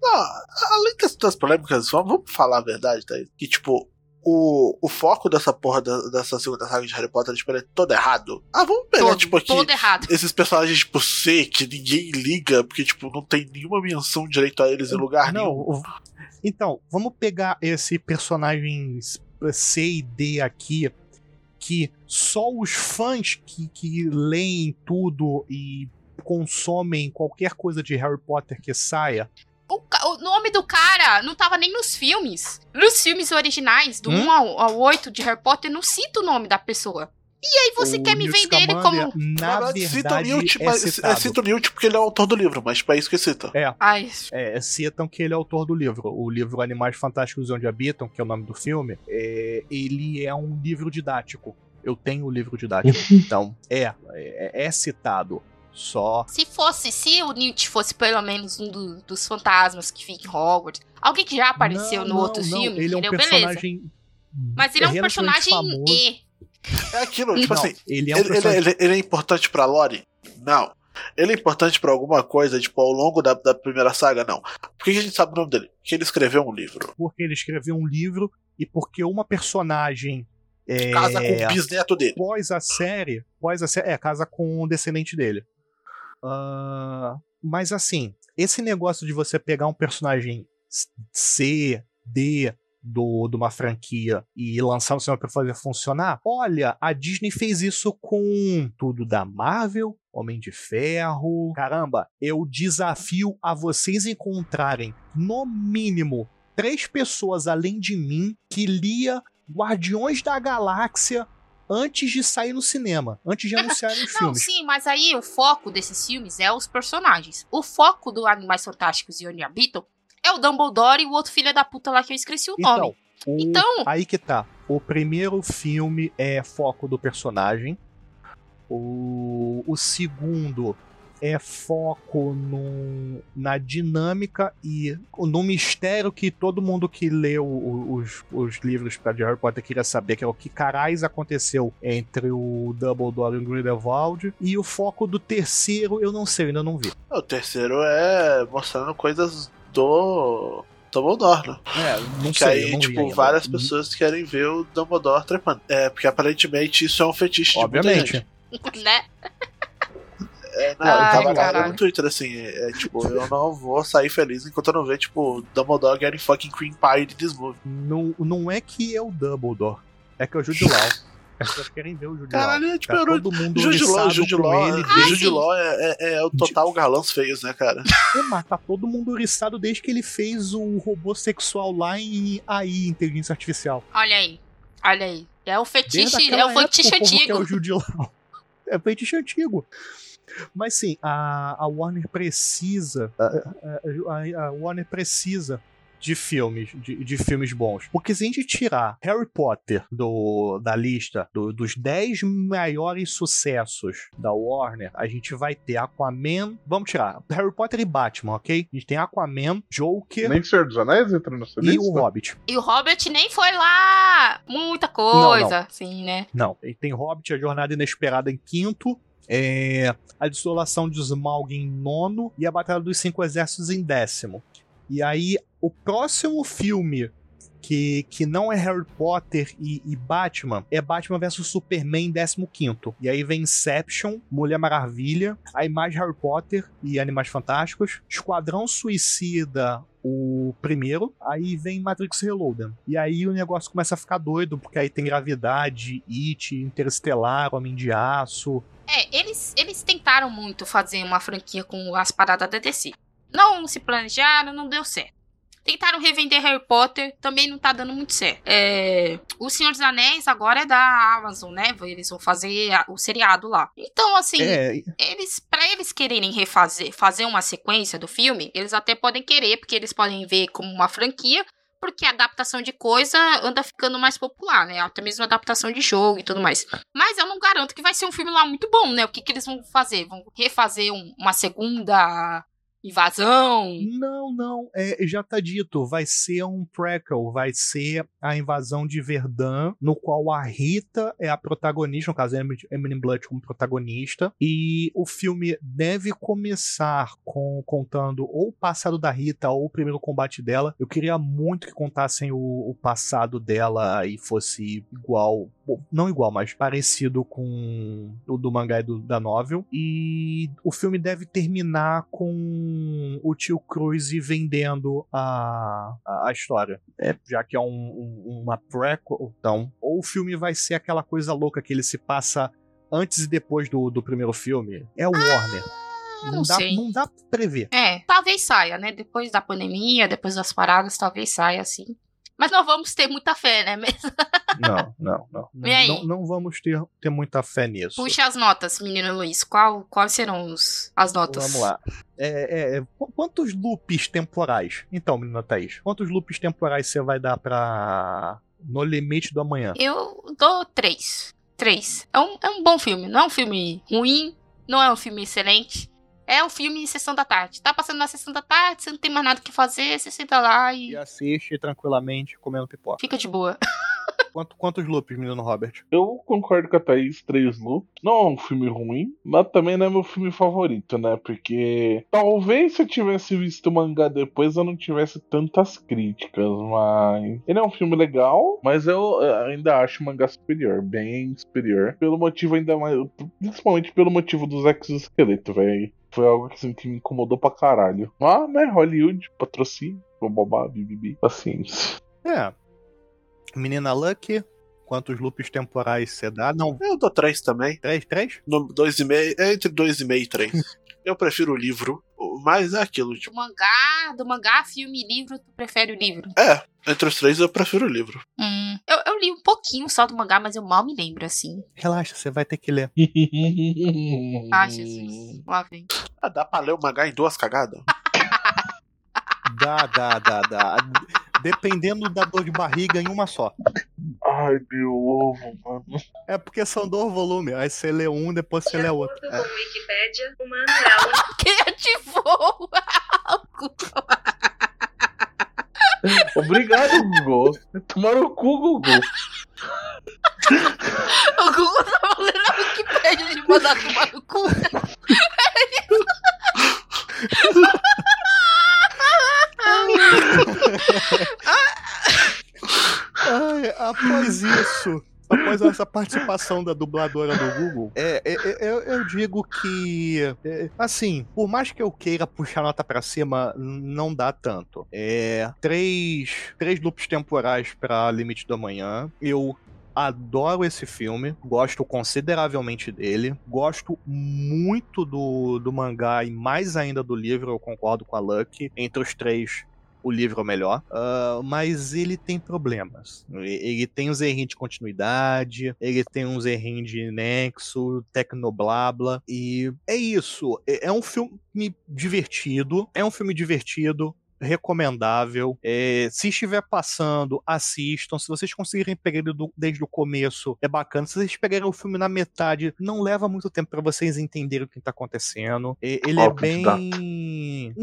Não, além das, das polêmicas, vamos falar a verdade, tá? Que, tipo, o, o foco dessa porra da- dessa segunda saga de Harry Potter tipo, ele é todo errado. Ah, vamos pegar, Todo, tipo, aqui. todo errado. Esses personagens, tipo, C, que ninguém liga, porque, tipo, não tem nenhuma menção direito a eles em lugar Não, nenhum. o- então, vamos pegar esse personagem C e D aqui, que só os fãs que, que leem tudo e consomem qualquer coisa de Harry Potter que saia. O, o nome do cara não tava nem nos filmes. Nos filmes originais, do Hum? 1 ao, ao 8 de Harry Potter, não cita o nome da pessoa. E aí você o quer me vender ele como. Na verdade, cita o verdade, Newt, é mas é, citado. cita o Newt porque ele é o autor do livro, mas é isso que cita. Ai, É, citam que ele é autor do livro. O livro Animais Fantásticos Onde Habitam, que é o nome do filme, é, ele é um livro didático. Eu tenho o livro didático. então, é, é, é citado. Só. se fosse, se o Newt fosse pelo menos um do- dos fantasmas que fica em Hogwarts, alguém que já apareceu Não, no não, outro não, filme, Ele é um beleza. personagem. Mas ele é um personagem famoso. E. É aquilo, tipo Não, assim, ele é um ele, personagem. ele- ele é importante pra lore? Não. Ele é importante pra alguma coisa, tipo, ao longo da, da primeira saga? Não. Por que a gente sabe o nome dele? Porque ele escreveu um livro. Porque ele escreveu um livro e porque uma personagem. É, Casa com o bisneto dele. pós a série, pós a série, é, casa com o descendente dele. Ah, mas assim, esse negócio de você pegar um personagem C, D do, de uma franquia e lançar no cinema pra fazer funcionar, olha, a Disney fez isso com tudo da Marvel, Homem de Ferro. Caramba, eu desafio a vocês encontrarem, no mínimo, três pessoas além de mim que lia Guardiões da Galáxia antes de sair no cinema, antes de anunciarem os Não, filmes. sim, mas aí o foco desses filmes é os personagens. O foco do Animais Fantásticos e Onde Habitam é o Dumbledore e o outro filho da puta lá que eu esqueci o nome. Então, o- Então- aí que tá. O primeiro filme é foco do personagem. O, o segundo é foco no, na dinâmica e no mistério que todo mundo que leu os, os livros pra de Harry Potter queria saber, que é o que carais aconteceu entre o Dumbledore e o Grindelwald. E o foco do terceiro, eu não sei, eu ainda não vi. O terceiro é mostrando coisas do Dumbledore, né? É, não que sei, aí, não tipo, ainda. várias pessoas querem ver o Dumbledore trepando. É, porque aparentemente isso é um fetiche de muita Obviamente. gente. né? É, não, Ai, eu tava lá no Twitter, assim, é, é, tipo, eu não vou sair feliz enquanto eu não ver, tipo, Dumbledore getting fucking cream pie de this movie. Não, não é que é o Dumbledore, é que é o Jude Law. As pessoas querem ver o Jude Law. Caralho, é, tipo, Tá todo mundo Jude Law, Jude Law, ele é- desde... Jude Law é, é- é o total galãs feios, né, cara? É, mas tá todo mundo oriçado desde que ele fez o robô sexual lá em AI, Inteligência Artificial. Olha aí. Olha aí. É o fetiche, é o fetiche época, o antigo. o Jude Law. É fetiche antigo. Mas sim, a, a Warner precisa. A, a- a Warner precisa de filmes, de, de filmes bons. Porque se a gente tirar Harry Potter do, da lista do- dos 10 maiores sucessos da Warner, a gente vai ter Aquaman. Vamos tirar Harry Potter e Batman, ok? A gente tem Aquaman, Joker Nem Senhor dos Anéis entra nessa e lista? o Hobbit. E o Robert nem foi lá muita coisa, assim, né? Não, ele tem Hobbit, A Jornada Inesperada em quinto, é, A Desolação de Smaug em nono e A Batalha dos Cinco Exércitos em décimo. E aí, o próximo filme que, que não é Harry Potter e, e Batman é Batman vs Superman em décimo quinto. E aí vem Inception, Mulher Maravilha, aí mais Harry Potter e Animais Fantásticos, Esquadrão Suicida, o primeiro, aí vem Matrix Reloaded. E aí o negócio começa a ficar doido, porque aí tem Gravidade, It, Interestelar, Homem de Aço. É, eles, eles tentaram muito fazer uma franquia com as paradas da DC. Não se planejaram, não deu certo. Tentaram revender Harry Potter, também não tá dando muito certo. É, o Senhor dos Anéis agora é da Amazon, né? Eles vão fazer a- o seriado lá. Então, assim, É, eles para eles quererem refazer, fazer uma sequência do filme, eles até podem querer, porque eles podem ver como uma franquia, porque a adaptação de coisa anda ficando mais popular, né? Até mesmo adaptação de jogo e tudo mais. Mas eu não garanto que vai ser um filme lá muito bom, né? O que, que eles vão fazer? Vão refazer um- uma segunda invasão. Não, não, é, já tá dito, vai ser um prequel, vai ser a invasão de Verdun, no qual a Rita é a protagonista, no caso Emily Blood como protagonista, e o filme deve começar com contando ou o passado da Rita ou o primeiro combate dela. Eu queria muito que contassem o, o passado dela e fosse igual, não igual, mas parecido com o do mangá e do, da novel. E o filme deve terminar com o tio Cruz vendendo a, a, a história. É, já que é um, um, uma prequel, então, ou o filme vai ser aquela coisa louca que ele se passa antes e depois do, do primeiro filme. É o Warner. Não, Não dá, sei. não dá pra prever. É, talvez saia, né? Depois da pandemia, depois das paradas, talvez saia assim. Mas não vamos ter muita fé, né? mesmo? Não, não, não. E aí? Não, não vamos ter, ter muita fé nisso. Puxa as notas, menino Luiz. Qual, quais serão os, as notas? Vamos lá. É, é, é, qu- quantos loops temporais? Então, menina Thaís, quantos loops temporais você vai dar pra. No limite do amanhã? Eu dou três. Três. É um, é um bom filme. Não é um filme ruim, não é um filme excelente. É um filme sessão da tarde. Tá passando na sessão da tarde, você não tem mais nada que fazer, você senta lá e E assiste tranquilamente comendo pipoca. fica de boa. Quanto- quantos loops, menino Robert? Eu concordo com a Thaís, Três Loops. Não é um filme ruim, mas também não é meu filme favorito, né? Porque talvez se eu tivesse visto o mangá depois eu não tivesse tantas críticas, mas. Ele é um filme legal, mas eu eh, ainda acho o mangá superior, bem superior. Pelo motivo ainda mais. Principalmente pelo motivo dos exoesqueletos, velho. Foi algo assim, que me incomodou pra caralho. Mas, né, Hollywood, patrocínio, babá, bibibi, paciência. É. Menina Lucky, quantos loops temporais você dá? Não, Eu dou três também. três, três? No, dois e meio, é entre dois e meio e três. eu prefiro o livro, mas é aquilo, Do tipo. mangá, do mangá, filme e livro, tu prefere o livro? É, entre os três eu prefiro o livro. Hum, eu, eu li um pouquinho só do mangá, mas eu mal me lembro, assim. Relaxa, você vai ter que ler. Ai, Jesus. Lá vem. Ah, dá pra ler o mangá em duas cagadas? Dá, dá, dá, dá. Dependendo da dor de barriga, em uma só. Ai, meu ovo, mano. É porque são dois volumes. Aí você lê um, depois você lê outro. É. Wikipédia, o manual Quem ativou? Obrigado, Google. Tomaram o cu, Google. o Google tá falando a Wikipédia de mandar tomar no cu. Ai, após isso, após essa participação da dubladora do Google, é, é, é, eu, eu digo que, é, assim, por mais que eu queira puxar nota pra cima, não dá tanto. É, três, três loops temporais pra Limite do Amanhã. Eu adoro esse filme, gosto consideravelmente dele, gosto muito do, do mangá e mais ainda do livro, eu concordo com a Lucky. Entre os três, o livro é o melhor, ah, mas ele tem problemas. Ele tem uns errinhos de continuidade, ele tem uns errinhos de nexo, tecnoblabla, e é isso. É é um filme divertido, é um filme divertido. Recomendável. É, se estiver passando, assistam. Se vocês conseguirem pegar ele do- desde o começo, é bacana. Se vocês pegarem o filme na metade, não leva muito tempo para vocês entenderem o que tá acontecendo. É, ele é bem.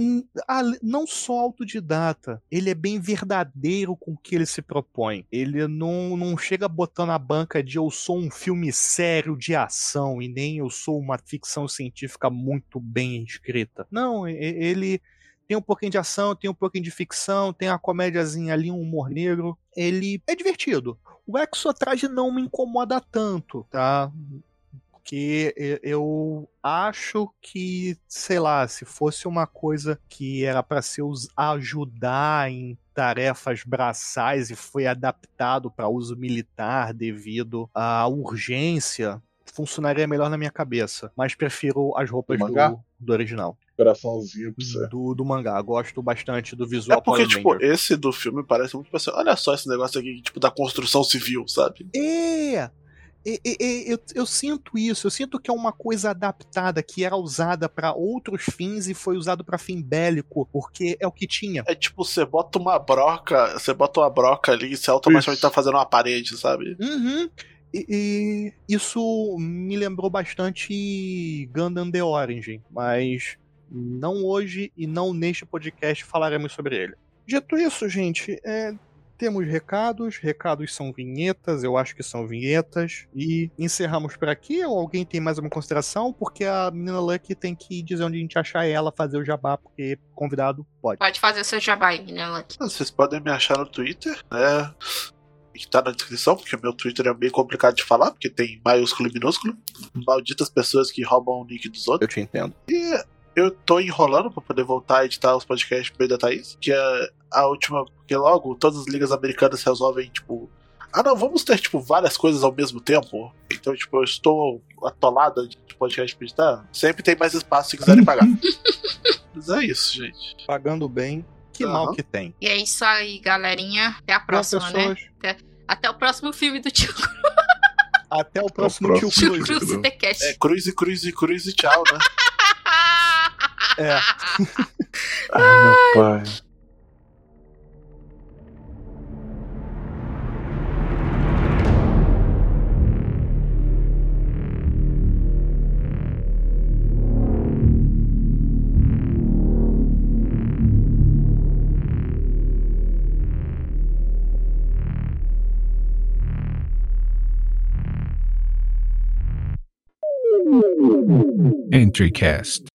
Não só autodidata, ele é bem verdadeiro com o que ele se propõe. Ele não, não chega botando a banca de eu sou um filme sério de ação e nem eu sou uma ficção científica muito bem escrita. Não, ele tem um pouquinho de ação, tem um pouquinho de ficção, tem uma comédiazinha ali, um humor negro. Ele é divertido. O Exotraje não me incomoda tanto, tá? Porque eu acho que, sei lá, se fosse uma coisa que era para se ajudar em tarefas braçais e foi adaptado para uso militar devido à urgência, funcionaria melhor na minha cabeça. Mas prefiro as roupas do, do original. Coraçãozinho pra você. Do, do mangá. Gosto bastante do visual É porque, Power tipo, Ranger. esse do filme parece muito assim, olha só esse negócio aqui, tipo, da construção civil, sabe? É! E- e- e- Eu, eu sinto isso, eu sinto que é uma coisa adaptada que era usada para outros fins e foi usado para fim bélico, porque é o que tinha. É tipo, você bota uma broca, você bota uma broca ali e você automaticamente Isso. tá fazendo uma parede, sabe? Uhum. E, e isso me lembrou bastante Gundam The Origin, mas não hoje e não neste podcast falaremos sobre ele. Dito isso, gente, é, temos recados, recados são vinhetas, eu acho que são vinhetas. E encerramos por aqui, ou alguém tem mais alguma consideração? Porque a menina Lucky tem que dizer onde a gente achar ela, fazer o jabá, porque convidado pode. Pode fazer o seu jabá aí, menina Lucky. Vocês podem me achar no Twitter, né? Que tá na descrição, porque meu Twitter é bem complicado de falar, porque tem maiúsculo e minúsculo. Malditas pessoas que roubam o nick dos outros. Eu te entendo. E eu tô enrolando pra poder voltar a editar os podcasts pro meio da Thaís, que é a última, porque logo todas as ligas americanas resolvem, tipo, ah não, vamos ter, tipo, várias coisas ao mesmo tempo. Então, tipo, eu estou atolada de podcast pra editar. Sempre tem mais espaço se quiserem pagar. Mas é isso, gente. Pagando bem, que Aham. mal que tem. E é isso aí, galerinha. Até a próxima, né? pessoas, Até o próximo filme do Tio Até o próximo próximo. Tio Tio Cruz. Cruz. É cruz e cruz e cruz e tchau, né? É. Ai, meu pai. EntryCast.